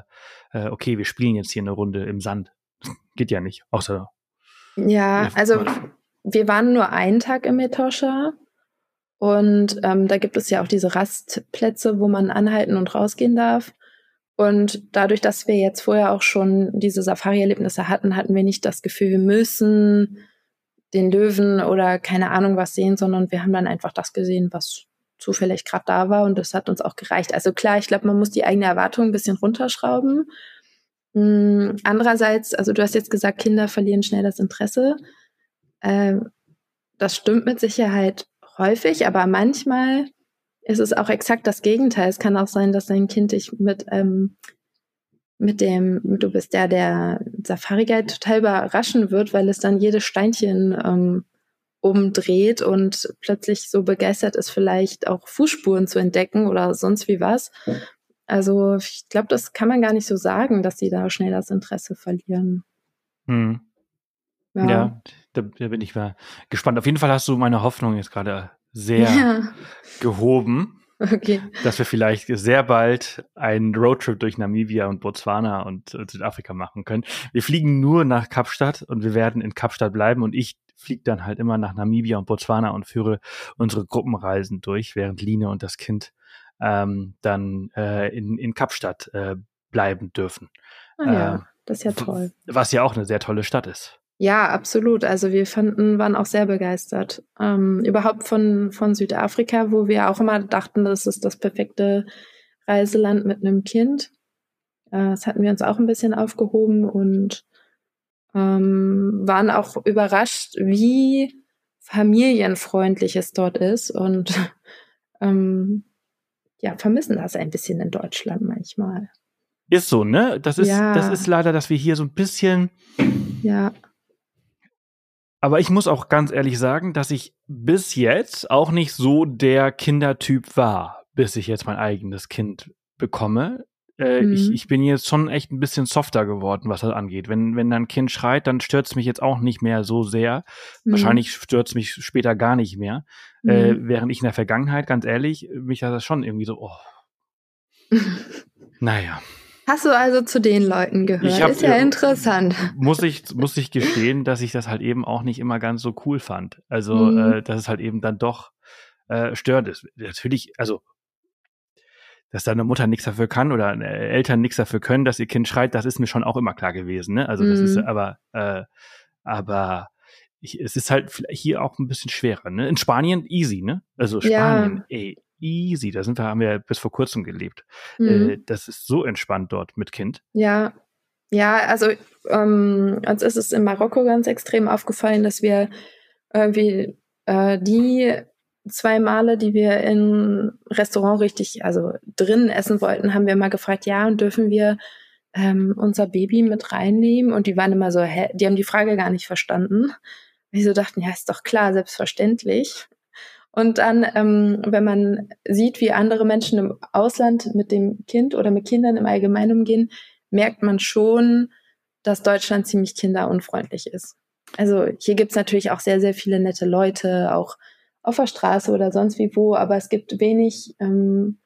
Speaker 2: äh, okay, wir spielen jetzt hier eine Runde im Sand. Geht ja nicht, außer.
Speaker 1: Ja, also wir waren nur einen Tag im Etosha und ähm, da gibt es ja auch diese Rastplätze, wo man anhalten und rausgehen darf. Und dadurch, dass wir jetzt vorher auch schon diese Safari-Erlebnisse hatten, hatten wir nicht das Gefühl, wir müssen den Löwen oder keine Ahnung was sehen, sondern wir haben dann einfach das gesehen, was zufällig gerade da war und das hat uns auch gereicht. Also klar, ich glaube, man muss die eigene Erwartung ein bisschen runterschrauben. Mhm. Andererseits, also du hast jetzt gesagt, Kinder verlieren schnell das Interesse. Ähm, das stimmt mit Sicherheit häufig, aber manchmal ist es auch exakt das Gegenteil. Es kann auch sein, dass dein Kind dich mit ähm, mit dem, du bist der, der Safari Guide total überraschen wird, weil es dann jedes Steinchen ähm, umdreht und plötzlich so begeistert ist, vielleicht auch Fußspuren zu entdecken oder sonst wie was. Also ich glaube, das kann man gar nicht so sagen, dass sie da schnell das Interesse verlieren.
Speaker 2: Hm. Ja, ja da, bin ich mal gespannt. Auf jeden Fall hast du meine Hoffnung jetzt gerade sehr ja. gehoben. Okay. Dass wir vielleicht sehr bald einen Roadtrip durch Namibia und Botswana und Südafrika machen können. Wir fliegen nur nach Kapstadt und wir werden in Kapstadt bleiben und ich fliege dann halt immer nach Namibia und Botswana und führe unsere Gruppenreisen durch, während Line und das Kind ähm, dann äh, in, in Kapstadt äh, bleiben dürfen.
Speaker 1: Ah ja, äh, das ist ja toll.
Speaker 2: Was ja auch eine sehr tolle Stadt ist.
Speaker 1: Ja, absolut. Also wir fanden, waren auch sehr begeistert. Ähm, überhaupt von, von Südafrika, wo wir auch immer dachten, das ist das perfekte Reiseland mit einem Kind. Äh, das hatten wir uns auch ein bisschen aufgehoben und ähm, waren auch überrascht, wie familienfreundlich es dort ist und ähm, ja, vermissen das ein bisschen in Deutschland manchmal.
Speaker 2: Ist so, ne? Das ist, ja. das ist leider, dass wir hier so ein bisschen.
Speaker 1: Ja.
Speaker 2: Aber ich muss auch ganz ehrlich sagen, dass ich bis jetzt auch nicht so der Kindertyp war, bis ich jetzt mein eigenes Kind bekomme. Äh, mhm. ich, ich bin jetzt schon echt ein bisschen softer geworden, was das angeht. Wenn, wenn ein Kind schreit, dann stört es mich jetzt auch nicht mehr so sehr. Mhm. Wahrscheinlich stört es mich später gar nicht mehr. Äh, mhm. Äh, während ich in der Vergangenheit, ganz ehrlich, mich hat das schon irgendwie so, oh. naja.
Speaker 1: Hast du also zu den Leuten gehört? Hab, ist ja interessant.
Speaker 2: Muss ich, muss ich gestehen, dass ich das halt eben auch nicht immer ganz so cool fand. Also, mhm. äh, dass es halt eben dann doch äh, störend ist. Natürlich, also dass deine Mutter nichts dafür kann oder Eltern nichts dafür können, dass ihr Kind schreit, das ist mir schon auch immer klar gewesen. Ne? Also das mhm. ist aber, äh, aber ich, es ist halt hier auch ein bisschen schwerer. Ne? In Spanien easy, ne? Also Spanien, ja. ey, easy. Da sind wir, haben wir bis vor kurzem gelebt. Mhm. Äh, das ist so entspannt dort mit Kind.
Speaker 1: Ja, ja, also ähm, uns ist es in Marokko ganz extrem aufgefallen, dass wir irgendwie äh, die zwei Male, die wir im Restaurant richtig, also drin essen wollten, haben wir mal gefragt, ja, und dürfen wir ähm, unser Baby mit reinnehmen? Und die waren immer so, hä, die haben die Frage gar nicht verstanden. Die so dachten, ja, ist doch klar, selbstverständlich. Und dann, ähm, wenn man sieht, wie andere Menschen im Ausland mit dem Kind oder mit Kindern im Allgemeinen umgehen, merkt man schon, dass Deutschland ziemlich kinderunfreundlich ist. Also hier gibt's natürlich auch sehr, sehr viele nette Leute, auch auf der Straße oder sonst wie wo, aber es gibt wenig ähm,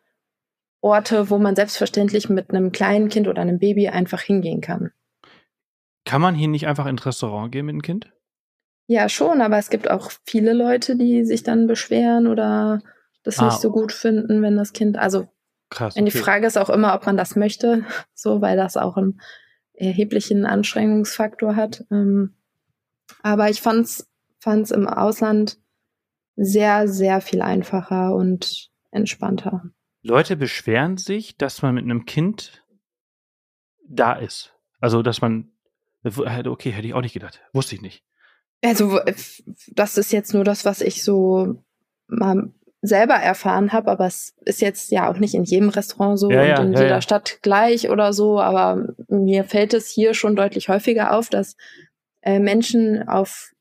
Speaker 1: Orte, wo man selbstverständlich mit einem kleinen Kind oder einem Baby einfach hingehen kann.
Speaker 2: Kann man hier nicht einfach ins Restaurant gehen mit dem Kind?
Speaker 1: Ja, schon, aber es gibt auch viele Leute, die sich dann beschweren oder das ah. nicht so gut finden, wenn das Kind, also Krass, okay. die Frage ist auch immer, ob man das möchte, so, weil das auch einen erheblichen Anstrengungsfaktor hat. Ähm, aber ich fand's, fand's im Ausland sehr, sehr viel einfacher und entspannter.
Speaker 2: Leute beschweren sich, dass man mit einem Kind da ist. Also, dass man, okay, hätte ich auch nicht gedacht. Wusste ich nicht.
Speaker 1: Also, das ist jetzt nur das, was ich so mal selber erfahren habe, aber es ist jetzt ja auch nicht in jedem Restaurant so
Speaker 2: ja,
Speaker 1: und
Speaker 2: ja,
Speaker 1: in
Speaker 2: ja,
Speaker 1: jeder Stadt gleich oder so, aber mir fällt es hier schon deutlich häufiger auf, dass äh, Menschen auf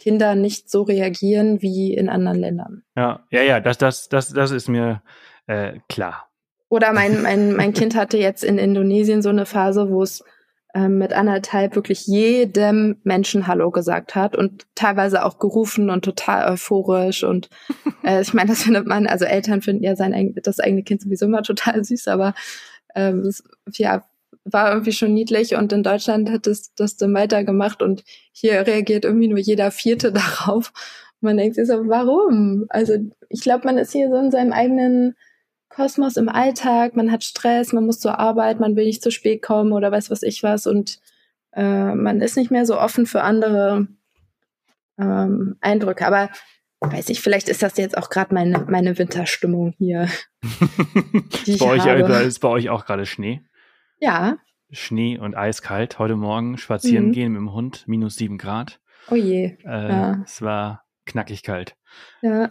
Speaker 1: Kinder nicht so reagieren wie in anderen Ländern.
Speaker 2: Ja, ja, ja, das, das, das, das ist mir äh, klar.
Speaker 1: Oder mein, mein, mein Kind hatte jetzt in Indonesien so eine Phase, wo es ähm, mit anderthalb wirklich jedem Menschen Hallo gesagt hat und teilweise auch gerufen und total euphorisch. Und äh, ich meine, das findet man, also Eltern finden ja sein das eigene Kind sowieso immer total süß, aber ähm, ja, war irgendwie schon niedlich und in Deutschland hat es das dann weitergemacht und hier reagiert irgendwie nur jeder Vierte darauf. Man denkt sich so, warum? Also ich glaube, man ist hier so in seinem eigenen Kosmos im Alltag, man hat Stress, man muss zur Arbeit, man will nicht zu spät kommen oder weiß was ich was und äh, man ist nicht mehr so offen für andere ähm, Eindrücke. Aber weiß ich, vielleicht ist das jetzt auch gerade meine, meine Winterstimmung hier.
Speaker 2: ist, bei euch, ist bei euch auch gerade Schnee?
Speaker 1: Ja.
Speaker 2: Schnee und eiskalt. Heute Morgen spazieren mhm. gehen mit dem Hund, minus sieben Grad.
Speaker 1: Oh je.
Speaker 2: Äh, ja. Es war knackig kalt.
Speaker 1: Ja.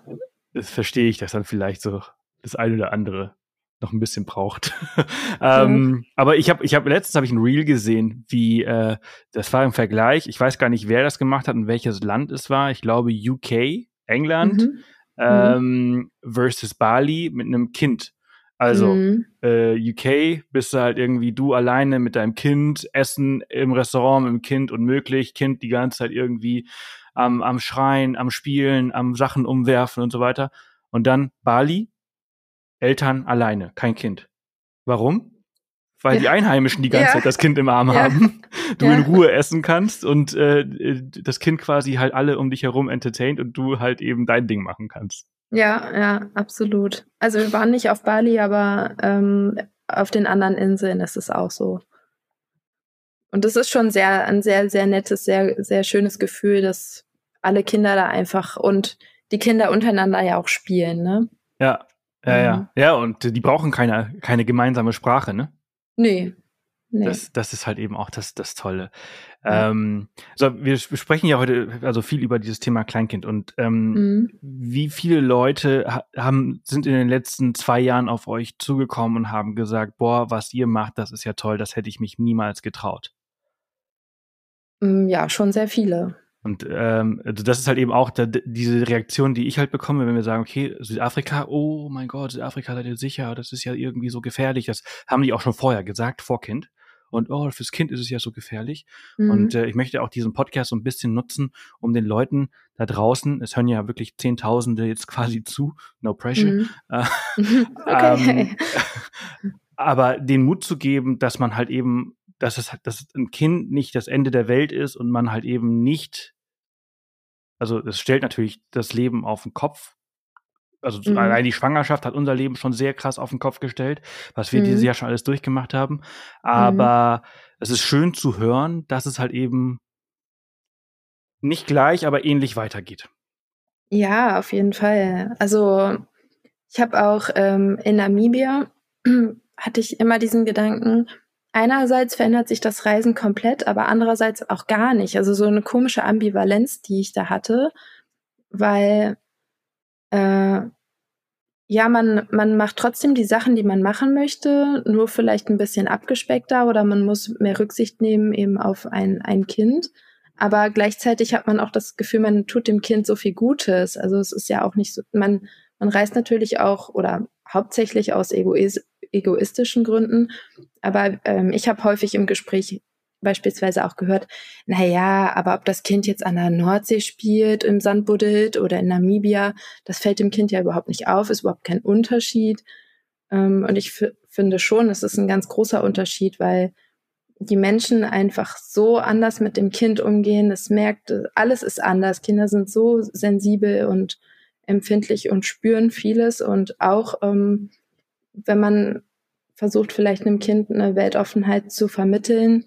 Speaker 2: Das verstehe ich, dass dann vielleicht so das eine oder andere noch ein bisschen braucht. ähm, ja. Aber ich habe, ich habe letztens habe ich ein Reel gesehen, wie äh, das war im Vergleich. Ich weiß gar nicht, wer das gemacht hat und welches Land es war. Ich glaube UK, England mhm. Ähm, mhm. versus Bali mit einem Kind. Also mhm. äh, UK bist du halt irgendwie du alleine mit deinem Kind, Essen im Restaurant mit dem Kind unmöglich, Kind die ganze Zeit irgendwie am, am Schreien, am Spielen, am Sachen umwerfen und so weiter. Und dann Bali, Eltern alleine, kein Kind. Warum? Weil ja. die Einheimischen die ganze ja. Zeit das Kind im Arm ja. haben, du in Ruhe essen kannst und äh, das Kind quasi halt alle um dich herum entertaint und du halt eben dein Ding machen kannst.
Speaker 1: Ja, ja, absolut. Also wir waren nicht auf Bali, aber ähm, auf den anderen Inseln ist es auch so. Und es ist schon sehr, ein sehr, sehr nettes, sehr, sehr schönes Gefühl, dass alle Kinder da einfach und die Kinder untereinander ja auch spielen, ne?
Speaker 2: Ja, ja, ja. Mhm. Ja, und die brauchen keine, keine gemeinsame Sprache, ne?
Speaker 1: Nee. nee.
Speaker 2: Das, das ist halt eben auch das, das Tolle. Ja. Ähm, so, wir sprechen ja heute also viel über dieses Thema Kleinkind und ähm, mhm. wie viele Leute haben, sind in den letzten zwei Jahren auf euch zugekommen und haben gesagt, boah, was ihr macht, das ist ja toll, das hätte ich mich niemals getraut.
Speaker 1: Mm, ja, schon sehr viele.
Speaker 2: Und ähm, also das ist halt eben auch da, diese Reaktion, die ich halt bekomme, wenn wir sagen, okay, Südafrika, oh mein Gott, Südafrika seid ihr sicher, das ist ja irgendwie so gefährlich. Das haben die auch schon vorher gesagt, vor Kind. Und oh, fürs Kind ist es ja so gefährlich. Mhm. Und äh, ich möchte auch diesen Podcast so ein bisschen nutzen, um den Leuten da draußen, es hören ja wirklich Zehntausende jetzt quasi zu, no pressure. Mhm. Äh, okay. ähm, aber den Mut zu geben, dass man halt eben dass es dass ein Kind nicht das Ende der Welt ist und man halt eben nicht, also es stellt natürlich das Leben auf den Kopf. Also mhm. allein die Schwangerschaft hat unser Leben schon sehr krass auf den Kopf gestellt, was wir mhm. dieses Jahr schon alles durchgemacht haben. Mhm. Aber mhm. es ist schön zu hören, dass es halt eben nicht gleich, aber ähnlich weitergeht.
Speaker 1: Ja, auf jeden Fall. Also ich habe auch ähm, in Namibia hatte ich immer diesen Gedanken, einerseits verändert sich das Reisen komplett, aber andererseits auch gar nicht. Also so eine komische Ambivalenz, die ich da hatte, weil äh, ja, man, man macht trotzdem die Sachen, die man machen möchte, nur vielleicht ein bisschen abgespeckter oder man muss mehr Rücksicht nehmen eben auf ein, ein Kind. Aber gleichzeitig hat man auch das Gefühl, man tut dem Kind so viel Gutes. Also es ist ja auch nicht so, man, man reist natürlich auch oder hauptsächlich aus Egois egoistischen Gründen. Aber ähm, ich habe häufig im Gespräch beispielsweise auch gehört, na ja, aber ob das Kind jetzt an der Nordsee spielt, im Sand buddelt oder in Namibia, das fällt dem Kind ja überhaupt nicht auf, ist überhaupt kein Unterschied. Ähm, und ich finde schon, es ist ein ganz großer Unterschied, weil die Menschen einfach so anders mit dem Kind umgehen. Es merkt, alles ist anders. Kinder sind so sensibel und empfindlich und spüren vieles. Und auch ähm, wenn man versucht, vielleicht einem Kind eine Weltoffenheit zu vermitteln,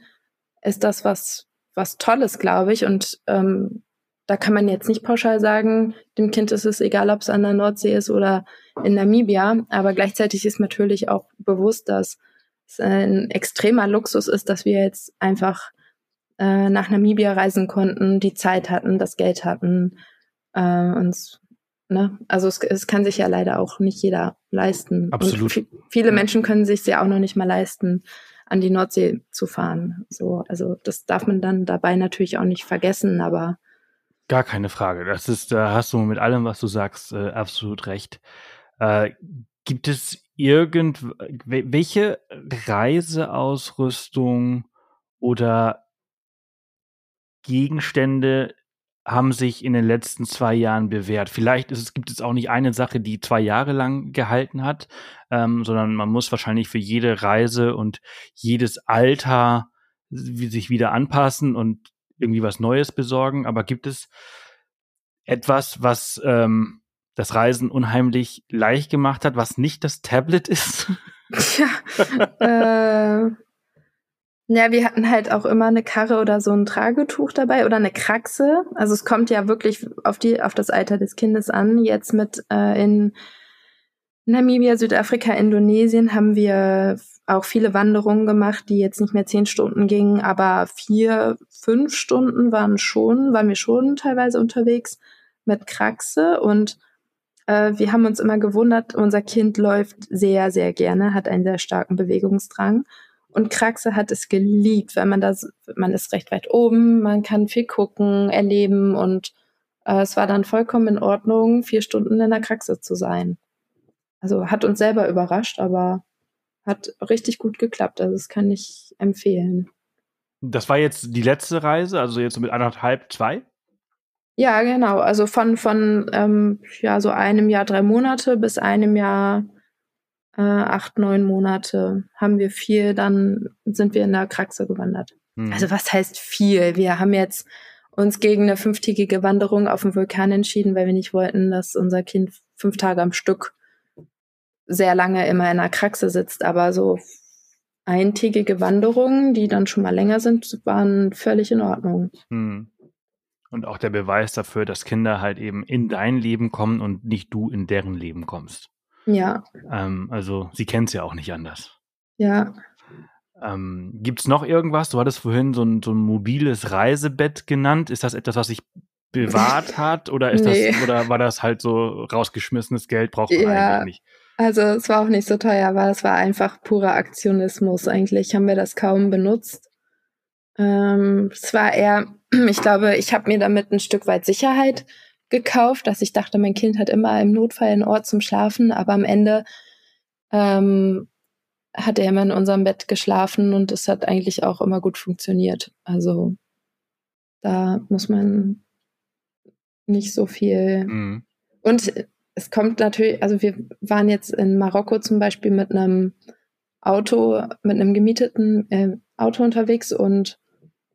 Speaker 1: ist das was, was Tolles, glaube ich. Und ähm, da kann man jetzt nicht pauschal sagen, dem Kind ist es egal, ob es an der Nordsee ist oder in Namibia. Aber gleichzeitig ist natürlich auch bewusst, dass es ein extremer Luxus ist, dass wir jetzt einfach äh, nach Namibia reisen konnten, die Zeit hatten, das Geld hatten. Äh, uns, ne? Also es, es kann sich ja leider auch nicht jeder leisten.
Speaker 2: Absolut.
Speaker 1: viele Menschen können sich ja auch noch nicht mal leisten, an die Nordsee zu fahren. So, also das darf man dann dabei natürlich auch nicht vergessen, aber
Speaker 2: Gar keine Frage. Das ist, da hast du mit allem, was du sagst, äh, absolut recht. Äh, gibt es irgend, welche Reiseausrüstung oder Gegenstände haben sich in den letzten zwei Jahren bewährt. Vielleicht ist es, gibt es auch nicht eine Sache, die zwei Jahre lang gehalten hat, ähm, sondern man muss wahrscheinlich für jede Reise und jedes Alter sich wieder anpassen und irgendwie was Neues besorgen. Aber gibt es etwas, was ähm, das Reisen unheimlich leicht gemacht hat, was nicht das Tablet ist?
Speaker 1: Ja, äh, ja, wir hatten halt auch immer eine Karre oder so ein Tragetuch dabei oder eine Kraxe. Also es kommt ja wirklich auf die auf das Alter des Kindes an. Jetzt mit äh, in Namibia, Südafrika, Indonesien haben wir auch viele Wanderungen gemacht, die jetzt nicht mehr zehn Stunden gingen, aber vier, fünf Stunden waren schon, waren wir schon teilweise unterwegs mit Kraxe und äh, wir haben uns immer gewundert, unser Kind läuft sehr, sehr gerne, hat einen sehr starken Bewegungsdrang und Kraxe hat es geliebt, weil man da, man ist recht weit oben, man kann viel gucken, erleben und äh, es war dann vollkommen in Ordnung, vier Stunden in der Kraxe zu sein. Also hat uns selber überrascht, aber hat richtig gut geklappt. Also das kann ich empfehlen.
Speaker 2: Das war jetzt die letzte Reise, also jetzt mit anderthalb, zwei?
Speaker 1: Ja, genau. Also von, von ähm, ja, so einem Jahr, drei Monate bis einem Jahr äh, acht, neun Monate haben wir viel, dann sind wir in der Kraxe gewandert. Mhm. Also was heißt viel? Wir haben jetzt uns gegen eine fünftägige Wanderung auf dem Vulkan entschieden, weil wir nicht wollten, dass unser Kind fünf Tage am Stück sehr lange immer in der Kraxe sitzt. Aber so eintägige Wanderungen, die dann schon mal länger sind, waren völlig in Ordnung.
Speaker 2: Mhm. Und auch der Beweis dafür, dass Kinder halt eben in dein Leben kommen und nicht du in deren Leben kommst.
Speaker 1: Ja.
Speaker 2: Ähm, also sie kennt es ja auch nicht anders.
Speaker 1: Ja.
Speaker 2: Ähm, Gibt es noch irgendwas? Du hattest vorhin so ein, so ein mobiles Reisebett genannt. Ist das etwas, was sich bewahrt hat oder ist nee. das oder war das halt so rausgeschmissenes Geld braucht man ja, eigentlich nicht?
Speaker 1: Also es war auch nicht so teuer, aber es war einfach purer Aktionismus. Eigentlich haben wir das kaum benutzt. Ähm, es war eher, ich glaube, ich habe mir damit ein Stück weit Sicherheit gekauft, dass ich dachte, mein Kind hat immer im Notfall einen Ort zum Schlafen, aber am Ende ähm, hat er immer in unserem Bett geschlafen und es hat eigentlich auch immer gut funktioniert. Also da muss man nicht so viel. Mhm. Und es kommt natürlich, also wir waren jetzt in Marokko zum Beispiel mit einem Auto, mit einem gemieteten äh, Auto unterwegs und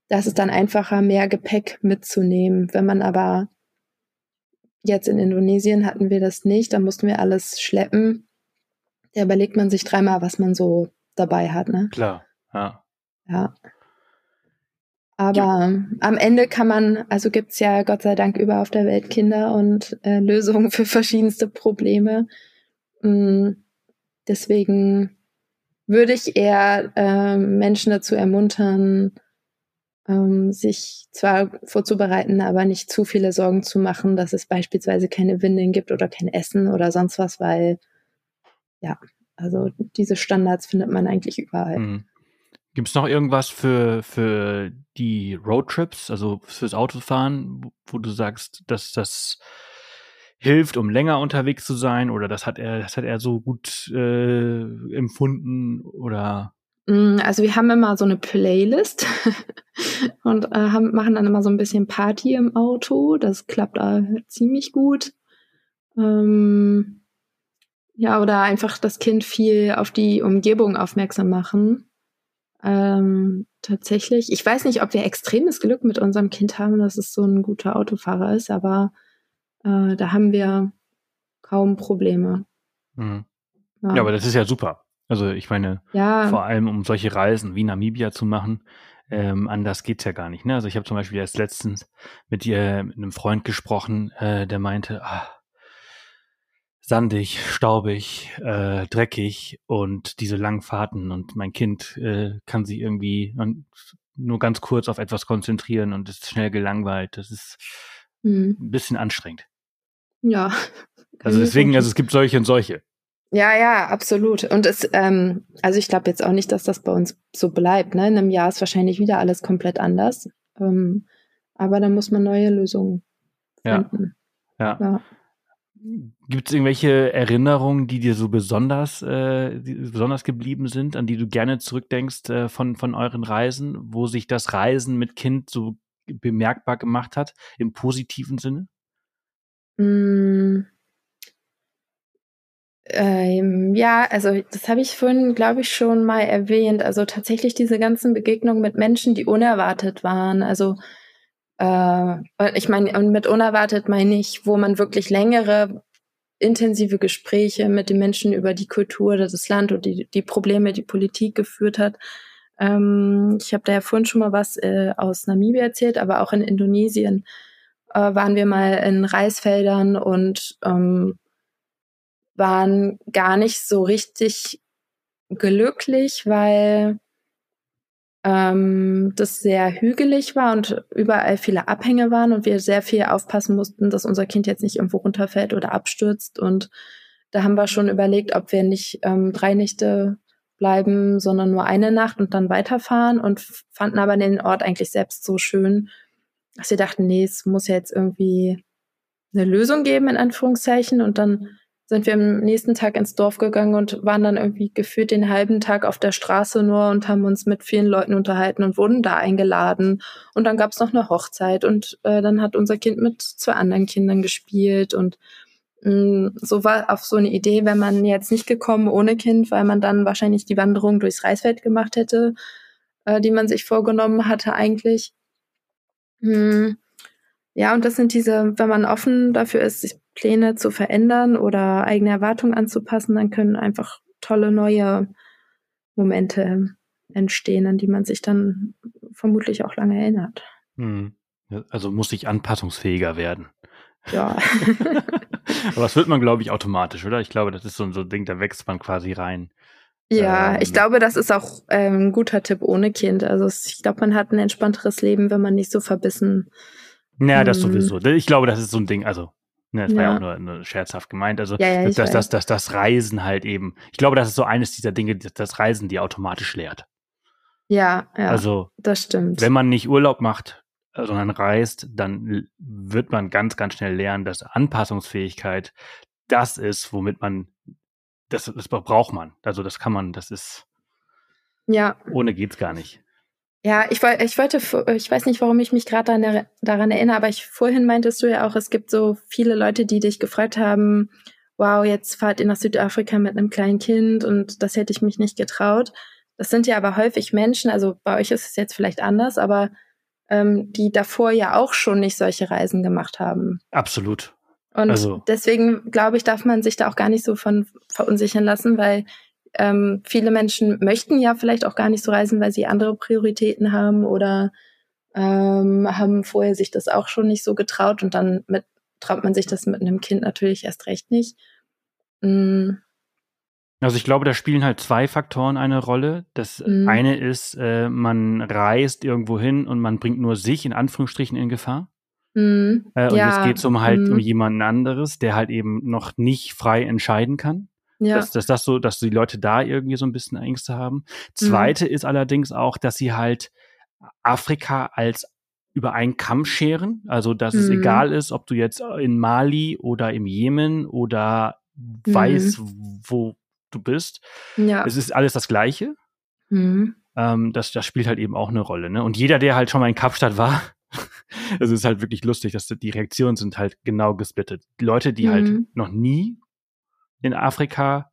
Speaker 1: da ist es dann einfacher, mehr Gepäck mitzunehmen. Wenn man aber Jetzt in Indonesien hatten wir das nicht, da mussten wir alles schleppen. Da überlegt man sich dreimal, was man so dabei hat, ne?
Speaker 2: Klar, ja.
Speaker 1: Ja. Aber ja. am Ende kann man, also gibt's ja Gott sei Dank über auf der Welt Kinder und äh, Lösungen für verschiedenste Probleme. Mhm. Deswegen würde ich eher äh, Menschen dazu ermuntern, ähm, sich zwar vorzubereiten, aber nicht zu viele Sorgen zu machen, dass es beispielsweise keine Windeln gibt oder kein Essen oder sonst was, weil ja, also diese Standards findet man eigentlich überall. Mhm.
Speaker 2: Gibt es noch irgendwas für, für die Roadtrips, also fürs Autofahren, wo, du sagst, dass das hilft, um länger unterwegs zu sein? Oder das hat er, das hat er so gut äh, empfunden? Oder
Speaker 1: also wir haben immer so eine Playlist und äh, haben, machen dann immer so ein bisschen Party im Auto. Das klappt äh, ziemlich gut. Ähm, ja, oder einfach das Kind viel auf die Umgebung aufmerksam machen. Ähm, tatsächlich. Ich weiß nicht, ob wir extremes Glück mit unserem Kind haben, dass es so ein guter Autofahrer ist, aber äh, da haben wir kaum Probleme.
Speaker 2: Mhm. Ja. ja. aber das ist ja super. Also ich meine, ja. vor allem um solche Reisen wie Namibia zu machen, ähm, anders geht's ja gar nicht. Ne? Also ich habe zum Beispiel erst letztens mit, ihr, mit einem Freund gesprochen, äh, der meinte, ah, sandig, staubig, äh, dreckig und diese langen Fahrten und mein Kind äh, kann sich irgendwie nur ganz kurz auf etwas konzentrieren und ist schnell gelangweilt. Das ist mhm. ein bisschen anstrengend.
Speaker 1: Ja.
Speaker 2: Also deswegen, also es gibt solche und solche.
Speaker 1: Ja, ja, absolut. Und es, ähm, also ich glaube jetzt auch nicht, dass das bei uns so bleibt. Ne? In einem Jahr ist wahrscheinlich wieder alles komplett anders. Ähm, aber da muss man neue Lösungen finden.
Speaker 2: Ja. ja. ja. Gibt es irgendwelche Erinnerungen, die dir so besonders, äh, besonders geblieben sind, an die du gerne zurückdenkst äh, von, von euren Reisen, wo sich das Reisen mit Kind so bemerkbar gemacht hat, im positiven Sinne?
Speaker 1: Mm. Ähm, ja, also das habe ich vorhin, glaube ich, schon mal erwähnt. Also tatsächlich diese ganzen Begegnungen mit Menschen, die unerwartet waren. Also äh, ich meine, und mit unerwartet meine ich, wo man wirklich längere, intensive Gespräche mit den Menschen über die Kultur, das Land und die, die Probleme, die Politik geführt hat. Ähm, ich habe da ja vorhin schon mal was äh, aus Namibia erzählt, aber auch in Indonesien äh, waren wir mal in Reisfeldern und ähm, waren gar nicht so richtig glücklich, weil ähm, das sehr hügelig war und überall viele Abhänge waren und wir sehr viel aufpassen mussten, dass unser Kind jetzt nicht irgendwo runterfällt oder abstürzt. Und da haben wir schon überlegt, ob wir nicht ähm, drei Nächte bleiben, sondern nur eine Nacht und dann weiterfahren und fanden aber den Ort eigentlich selbst so schön, dass wir dachten, nee, es muss ja jetzt irgendwie eine Lösung geben, in Anführungszeichen. Und dann sind wir am nächsten Tag ins Dorf gegangen und waren dann irgendwie gefühlt den halben Tag auf der Straße nur und haben uns mit vielen Leuten unterhalten und wurden da eingeladen. Und dann gab es noch eine Hochzeit und äh, dann hat unser Kind mit zwei anderen Kindern gespielt und mh, mm, so war auf so eine Idee, wenn man jetzt nicht gekommen ohne Kind, weil man dann wahrscheinlich die Wanderung durchs Reisfeld gemacht hätte, äh, die man sich vorgenommen hatte eigentlich. Hm. Ja, und das sind diese, wenn man offen dafür ist, Pläne zu verändern oder eigene Erwartungen anzupassen, dann können einfach tolle neue Momente entstehen, an die man sich dann vermutlich auch lange erinnert.
Speaker 2: Hm. Also muss ich anpassungsfähiger werden.
Speaker 1: Ja.
Speaker 2: Aber das wird man, glaube ich, automatisch, oder? Ich glaube, das ist so ein, so ein Ding, da wächst man quasi rein.
Speaker 1: Ja, ähm, ich glaube, das ist auch ähm, ein guter Tipp ohne Kind. Also ich glaube, man hat ein entspannteres Leben, wenn man nicht so verbissen.
Speaker 2: Ja, das hm. sowieso. Ich glaube, das ist so ein Ding. Also Ne, das ja. war ja auch nur, nur scherzhaft gemeint. Also, ja, ja, dass, dass, dass, das Reisen halt eben, ich glaube, das ist so eines dieser Dinge, das Reisen, die automatisch lehrt.
Speaker 1: Ja, ja. Also, das stimmt.
Speaker 2: Wenn man nicht Urlaub macht, sondern reist, dann wird man ganz, ganz schnell lernen, dass Anpassungsfähigkeit das ist, womit man, das, das braucht man. Also, das kann man, das ist,
Speaker 1: ja.
Speaker 2: Ohne geht's gar nicht.
Speaker 1: Ja, ich, ich wollte, ich weiß nicht, warum ich mich gerade daran erinnere, aber ich, vorhin meintest du ja auch, es gibt so viele Leute, die dich gefragt haben, wow, jetzt fahrt ihr nach Südafrika mit einem kleinen Kind und das hätte ich mich nicht getraut. Das sind ja aber häufig Menschen, also bei euch ist es jetzt vielleicht anders, aber ähm, die davor ja auch schon nicht solche Reisen gemacht haben.
Speaker 2: Absolut.
Speaker 1: Und also. deswegen glaube ich, darf man sich da auch gar nicht so von verunsichern lassen, weil ähm, viele Menschen möchten ja vielleicht auch gar nicht so reisen, weil sie andere Prioritäten haben oder ähm, haben vorher sich das auch schon nicht so getraut und dann mit, traut man sich das mit einem Kind natürlich erst recht nicht. Mhm.
Speaker 2: Also ich glaube, da spielen halt zwei Faktoren eine Rolle. Das mhm. eine ist, äh, man reist irgendwo hin und man bringt nur sich in Anführungsstrichen in Gefahr. Mhm. Äh, und ja. es geht um halt um mhm. jemanden anderes, der halt eben noch nicht frei entscheiden kann. Ja. Dass, dass das so, dass die Leute da irgendwie so ein bisschen Ängste haben. Zweite mhm. ist allerdings auch, dass sie halt Afrika als über einen Kamm scheren. Also, dass mhm. es egal ist, ob du jetzt in Mali oder im Jemen oder mhm. weiß, wo du bist. Ja. Es ist alles das Gleiche. Mhm. Ähm, das, das spielt halt eben auch eine Rolle. Ne? Und jeder, der halt schon mal in Kapstadt war, es ist halt wirklich lustig, dass die Reaktionen sind halt genau gesplittet. Leute, die halt mhm. halt noch nie in Afrika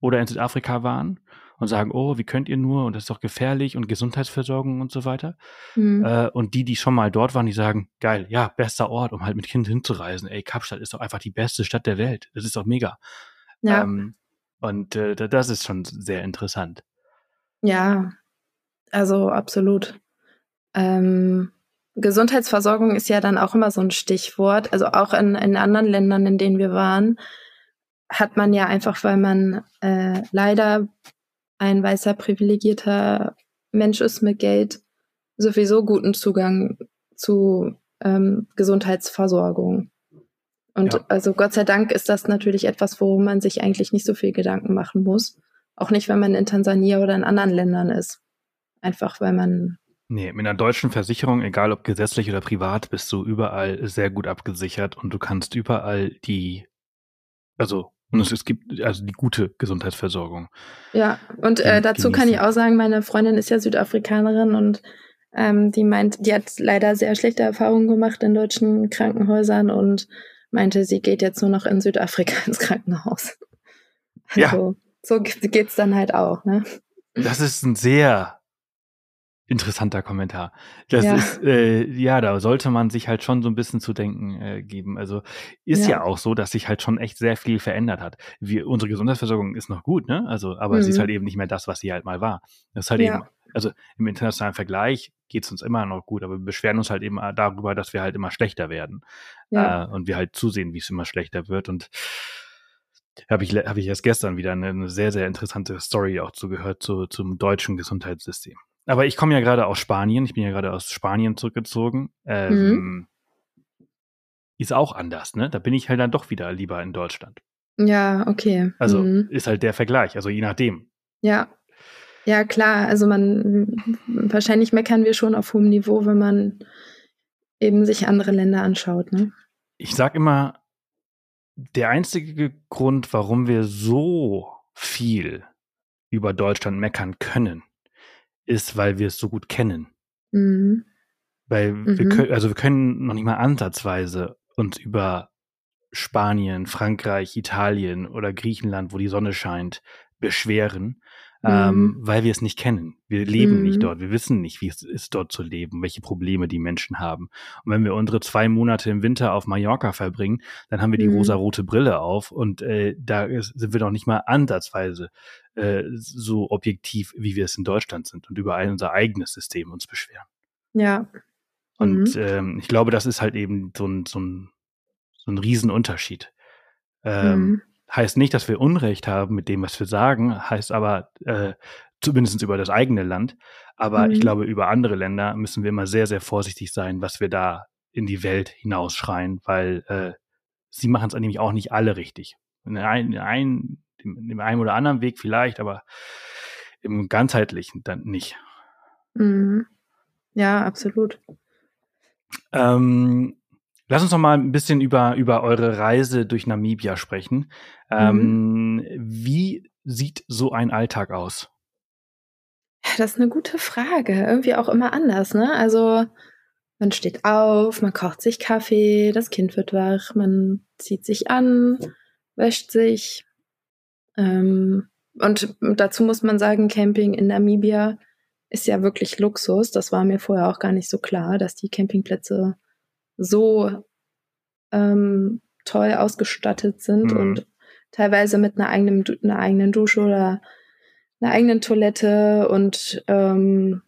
Speaker 2: oder in Südafrika waren und sagen, oh, wie könnt ihr nur und das ist doch gefährlich und Gesundheitsversorgung und so weiter. Mhm. Äh, und die, die schon mal dort waren, die sagen, geil, ja, bester Ort, um halt mit Kind hinzureisen. Ey, Kapstadt ist doch einfach die beste Stadt der Welt. Das ist doch mega. Ja. Ähm, und äh, das ist schon sehr interessant.
Speaker 1: Ja, also absolut. Ähm, Gesundheitsversorgung ist ja dann auch immer so ein Stichwort. Also auch in, in anderen Ländern, in denen wir waren, hat man ja einfach, weil man äh, leider ein weißer privilegierter Mensch ist mit Geld, sowieso guten Zugang zu ähm, Gesundheitsversorgung. Und ja. also Gott sei Dank ist das natürlich etwas, worum man sich eigentlich nicht so viel Gedanken machen muss. Auch nicht, wenn man in Tansania oder in anderen Ländern ist. Einfach weil man
Speaker 2: Nee, mit einer deutschen Versicherung, egal ob gesetzlich oder privat, bist du überall sehr gut abgesichert und du kannst überall die, also, und es, es gibt also die gute Gesundheitsversorgung.
Speaker 1: Ja, und äh, dazu kann ich auch sagen, meine Freundin ist ja Südafrikanerin und ähm, die meint, die hat leider sehr schlechte Erfahrungen gemacht in deutschen Krankenhäusern und meinte, sie geht jetzt nur noch in Südafrika ins Krankenhaus. Also, ja. so geht's dann halt auch, ne?
Speaker 2: Das ist ein sehr interessanter Kommentar. Das ja. ist, äh, ja, da sollte man sich halt schon so ein bisschen zu denken äh, geben. Also ist ja. ja. auch so, dass sich halt schon echt sehr viel verändert hat. Wir, unsere Gesundheitsversorgung ist noch gut, ne? Also, aber mhm. sie ist mhm. halt eben nicht mehr das, was sie halt mal war. Das ist halt ja. eben, also im internationalen Vergleich geht es uns immer noch gut, aber wir beschweren uns halt eben darüber, dass wir halt immer schlechter werden. Ja. Äh, und wir halt zusehen, wie es immer schlechter wird. Und habe ich, hab ich erst gestern wieder eine, eine, sehr, sehr interessante Story auch zugehört zu, zum deutschen Gesundheitssystem. Aber ich komme ja gerade aus Spanien. Ich bin ja gerade aus Spanien zurückgezogen. Ähm, mhm. Ist auch anders, ne? Da bin ich halt dann doch wieder lieber in Deutschland.
Speaker 1: Ja, okay.
Speaker 2: Also mhm. ist halt der Vergleich, also je nachdem.
Speaker 1: Ja. Ja, klar. Also man, wahrscheinlich meckern wir schon auf hohem Niveau, wenn man eben sich andere Länder anschaut, ne?
Speaker 2: Ich sag immer, der einzige Grund, warum wir so viel über Deutschland meckern können, ist, weil wir es so gut kennen. Mhm. Weil mhm. wir können, also wir können noch nicht mal ansatzweise uns über Spanien, Frankreich, Italien oder Griechenland, wo die Sonne scheint, beschweren, ähm, mhm. weil wir es nicht kennen. Wir leben mhm. nicht dort. Wir wissen nicht, wie es ist, dort zu leben, welche Probleme die Menschen haben. Und wenn wir unsere zwei Monate im Winter auf Mallorca verbringen, dann haben wir die mhm. rosa-rote Brille auf und äh, da ist, sind wir noch nicht mal ansatzweise äh, so objektiv, wie wir es in Deutschland sind und über unser eigenes System uns beschweren.
Speaker 1: Ja.
Speaker 2: Und mhm. ähm, ich glaube, das ist halt eben so ein, so ein, so ein Riesenunterschied. Ähm, mhm. Heißt nicht, dass wir Unrecht haben mit dem, was wir sagen, heißt aber äh, zumindest über das eigene Land. Aber mhm. ich glaube, über andere Länder müssen wir immer sehr, sehr vorsichtig sein, was wir da in die Welt hinausschreien, weil äh, sie machen es nämlich auch nicht alle richtig. In, ein, in, ein, in dem einen oder anderen Weg vielleicht, aber im ganzheitlichen dann nicht.
Speaker 1: Mhm. Ja, absolut.
Speaker 2: Ähm, Lass uns noch mal ein bisschen über, über eure Reise durch Namibia sprechen. Ähm, mhm. Wie sieht so ein Alltag aus?
Speaker 1: Das ist eine gute Frage. Irgendwie auch immer anders, ne? Also man steht auf, man kocht sich Kaffee, das Kind wird wach, man zieht sich an, wäscht sich. Ähm, und dazu muss man sagen, Camping in Namibia ist ja wirklich Luxus. Das war mir vorher auch gar nicht so klar, dass die Campingplätze so ähm, toll ausgestattet sind mhm. und teilweise mit einer eigenen, einer eigenen Dusche oder einer eigenen Toilette und ähm,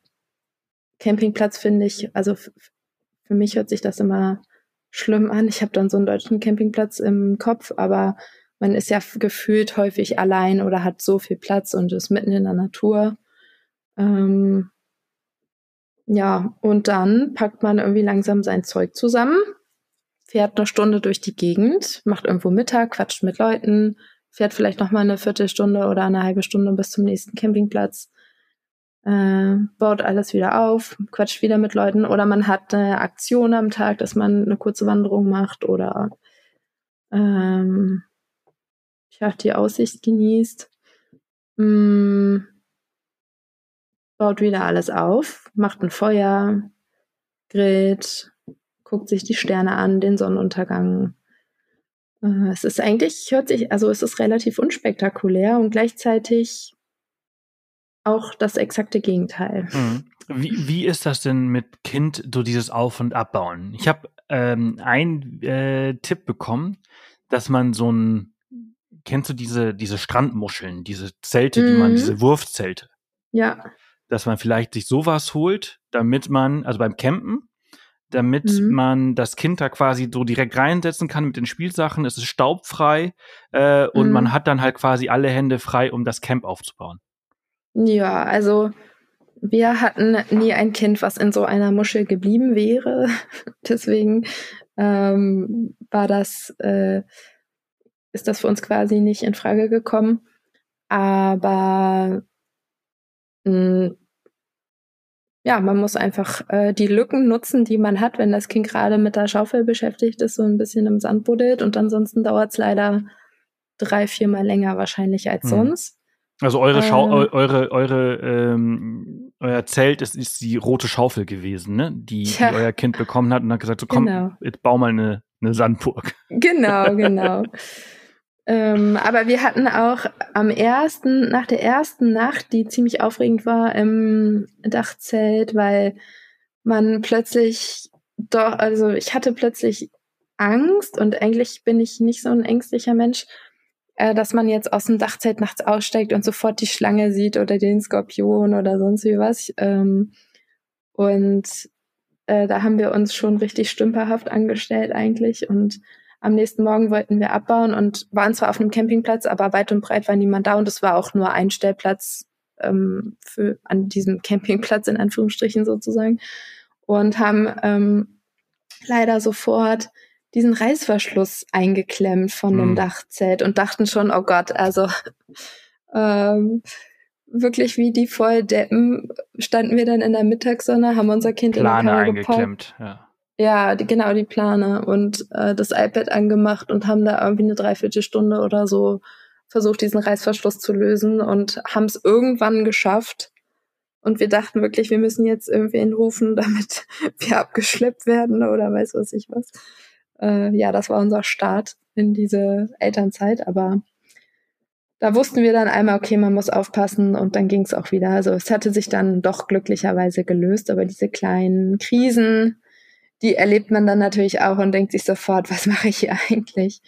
Speaker 1: Campingplatz finde ich, also für mich hört sich das immer schlimm an. Ich habe dann so einen deutschen Campingplatz im Kopf, aber man ist ja gefühlt häufig allein oder hat so viel Platz und ist mitten in der Natur. Ähm, ja, und dann packt man irgendwie langsam sein Zeug zusammen, fährt eine Stunde durch die Gegend, macht irgendwo Mittag, quatscht mit Leuten, fährt vielleicht noch mal eine Viertelstunde oder eine halbe Stunde bis zum nächsten Campingplatz, äh, baut alles wieder auf, quatscht wieder mit Leuten oder man hat eine Aktion am Tag, dass man eine kurze Wanderung macht oder ähm, ja, die Aussicht genießt. Mm, baut wieder alles auf, macht ein Feuer, grillt, guckt sich die Sterne an, den Sonnenuntergang. Äh, es ist eigentlich, hört sich, also es ist relativ unspektakulär und gleichzeitig auch das exakte Gegenteil.
Speaker 2: Mhm. Wie, wie ist das denn mit Kind, so dieses Auf- und Abbauen? Ich habe ähm, einen äh, Tipp bekommen, dass man so ein, kennst du diese, diese Strandmuscheln, diese Zelte, mhm. die man, mhm. diese Wurfzelte?
Speaker 1: Ja.
Speaker 2: Dass man vielleicht sich sowas holt, damit man, also beim Campen, damit mhm. man das Kind da quasi so direkt reinsetzen kann mit den Spielsachen. Es ist staubfrei äh, und mhm. man hat dann halt quasi alle Hände frei, um das Camp aufzubauen.
Speaker 1: Ja, also wir hatten nie ein Kind, was in so einer Muschel geblieben wäre. Deswegen ähm, war das, äh, ist das für uns quasi nicht in Frage gekommen. Aber ja, man muss einfach äh, die Lücken nutzen, die man hat, wenn das Kind gerade mit der Schaufel beschäftigt ist, so ein bisschen im Sand buddelt und ansonsten dauert es leider drei, viermal länger wahrscheinlich als hm. sonst.
Speaker 2: Also eure Schau äh, eure eure ähm, euer Zelt ist, ist die rote Schaufel gewesen, ne? Die, ja. die euer Kind bekommen hat und hat gesagt, so komm, genau. jetzt bau mal eine, eine Sandburg.
Speaker 1: Genau, genau. Ähm, aber wir hatten auch am ersten, nach der ersten Nacht, die ziemlich aufregend war im Dachzelt, weil man plötzlich doch, also ich hatte plötzlich Angst und eigentlich bin ich nicht so ein ängstlicher Mensch äh, dass man jetzt aus dem Dachzelt nachts aussteigt und sofort die Schlange sieht oder den Skorpion oder sonst wie was. Ähm, und äh, da haben wir uns schon richtig stümperhaft angestellt eigentlich. Und am nächsten Morgen wollten wir abbauen und waren zwar auf einem Campingplatz, aber weit und breit war niemand da und es war auch nur ein Stellplatz ähm, für an diesem Campingplatz in Anführungsstrichen sozusagen und haben ähm, leider sofort diesen Reißverschluss eingeklemmt von hm. dem Dachzelt und dachten schon, oh Gott, also ähm, wirklich wie die Volldeppen standen wir dann in der Mittagssonne, haben unser Kind
Speaker 2: Plane in der Kammer eingeklemmt, ja.
Speaker 1: Ja, die, genau, die Plane und äh, das iPad angemacht und haben da irgendwie eine Dreiviertelstunde oder so versucht, diesen Reißverschluss zu lösen und haben es irgendwann geschafft. Und wir dachten wirklich, wir müssen jetzt irgendwen rufen, damit wir abgeschleppt werden oder weiß was ich was äh, ja, das war unser Start in diese Elternzeit, aber da wussten wir dann einmal, okay, man muss aufpassen und dann ging es auch wieder. Also es hatte sich dann doch glücklicherweise gelöst, aber diese kleinen Krisen, die erlebt man dann natürlich auch und denkt sich sofort, was mache ich hier eigentlich?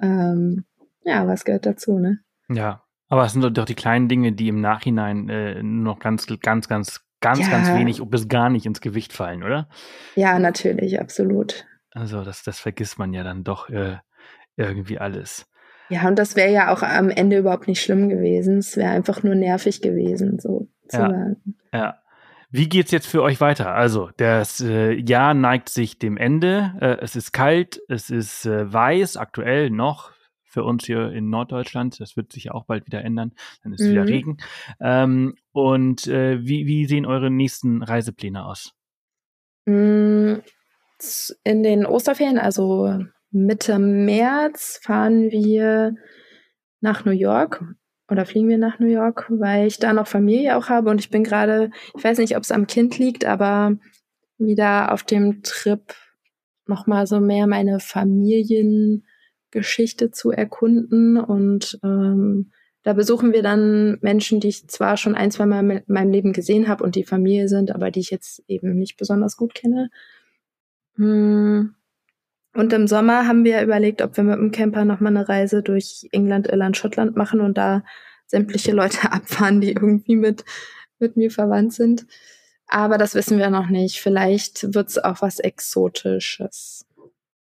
Speaker 1: Ähm, ja, was gehört dazu, ne?
Speaker 2: Ja, aber es sind doch die kleinen Dinge, die im Nachhinein äh, noch ganz, ganz, ganz, ganz, ja. ganz wenig bis gar nicht ins Gewicht fallen, oder?
Speaker 1: Ja, natürlich, absolut.
Speaker 2: Also das, das vergisst man ja dann doch äh, irgendwie alles.
Speaker 1: Ja, und das wäre ja auch am Ende überhaupt nicht schlimm gewesen. Es wäre einfach nur nervig gewesen, so zu
Speaker 2: ja,
Speaker 1: sagen.
Speaker 2: Ja. Wie geht's jetzt für euch weiter? Also, das äh, Jahr neigt sich dem Ende. Äh, es ist kalt, es ist äh, weiß, aktuell noch für uns hier in Norddeutschland. Das wird sich ja auch bald wieder ändern. Dann ist mhm. wieder Regen. Ähm, und äh, wie, wie sehen eure nächsten Reisepläne aus?
Speaker 1: Mm, in den Osterferien, also Mitte März, fahren wir nach New York oder fliegen wir nach New York, weil ich da noch Familie auch habe und ich bin gerade, ich weiß nicht, ob es am Kind liegt, aber wieder auf dem Trip nochmal so mehr meine Familiengeschichte zu erkunden und ähm, da besuchen wir dann Menschen, die ich zwar schon ein, zwei Mal in meinem Leben gesehen habe und die Familie sind, aber die ich jetzt eben nicht besonders gut kenne. Hm. Und im Sommer haben wir überlegt, ob wir mit dem Camper nochmal eine Reise durch England, Irland, Schottland machen und da sämtliche Leute abfahren, die irgendwie mit, mit mir verwandt sind. Aber das wissen wir noch nicht. Vielleicht wird es auch was Exotisches.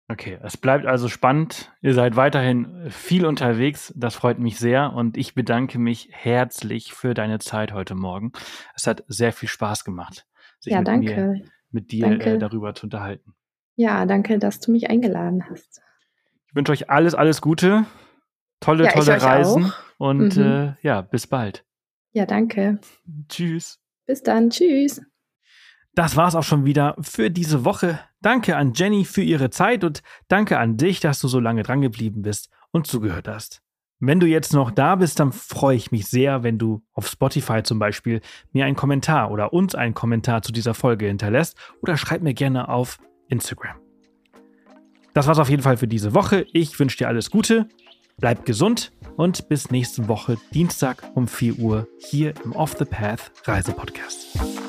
Speaker 2: Okay, es bleibt also spannend. Ihr seid weiterhin viel unterwegs. Das freut mich sehr und ich bedanke mich herzlich für deine Zeit heute Morgen. Es hat sehr viel Spaß gemacht,
Speaker 1: sich ja, mit danke.
Speaker 2: mir mit dir äh, darüber zu unterhalten.
Speaker 1: Ja, danke, dass du mich eingeladen hast.
Speaker 2: Ich wünsche euch alles, alles Gute. tolle, ja, tolle Reisen auch. und mhm. äh, ja, bis bald.
Speaker 1: Ja, danke.
Speaker 2: Tschüss.
Speaker 1: Bis dann. Tschüss.
Speaker 2: Das war's auch schon wieder für diese Woche. Danke an Jenny für ihre Zeit und danke an dich, dass du so lange drangeblieben bist und zugehört hast. Wenn du jetzt noch da bist, dann freue ich mich sehr, wenn du auf Spotify zum Beispiel mir einen Kommentar oder uns einen Kommentar zu dieser Folge hinterlässt oder schreib mir gerne auf Instagram. Das war's auf jeden Fall für diese Woche. Ich wünsche dir alles Gute, bleib gesund und bis nächste Woche Dienstag um 4 Uhr hier im Off the Path Reisepodcast.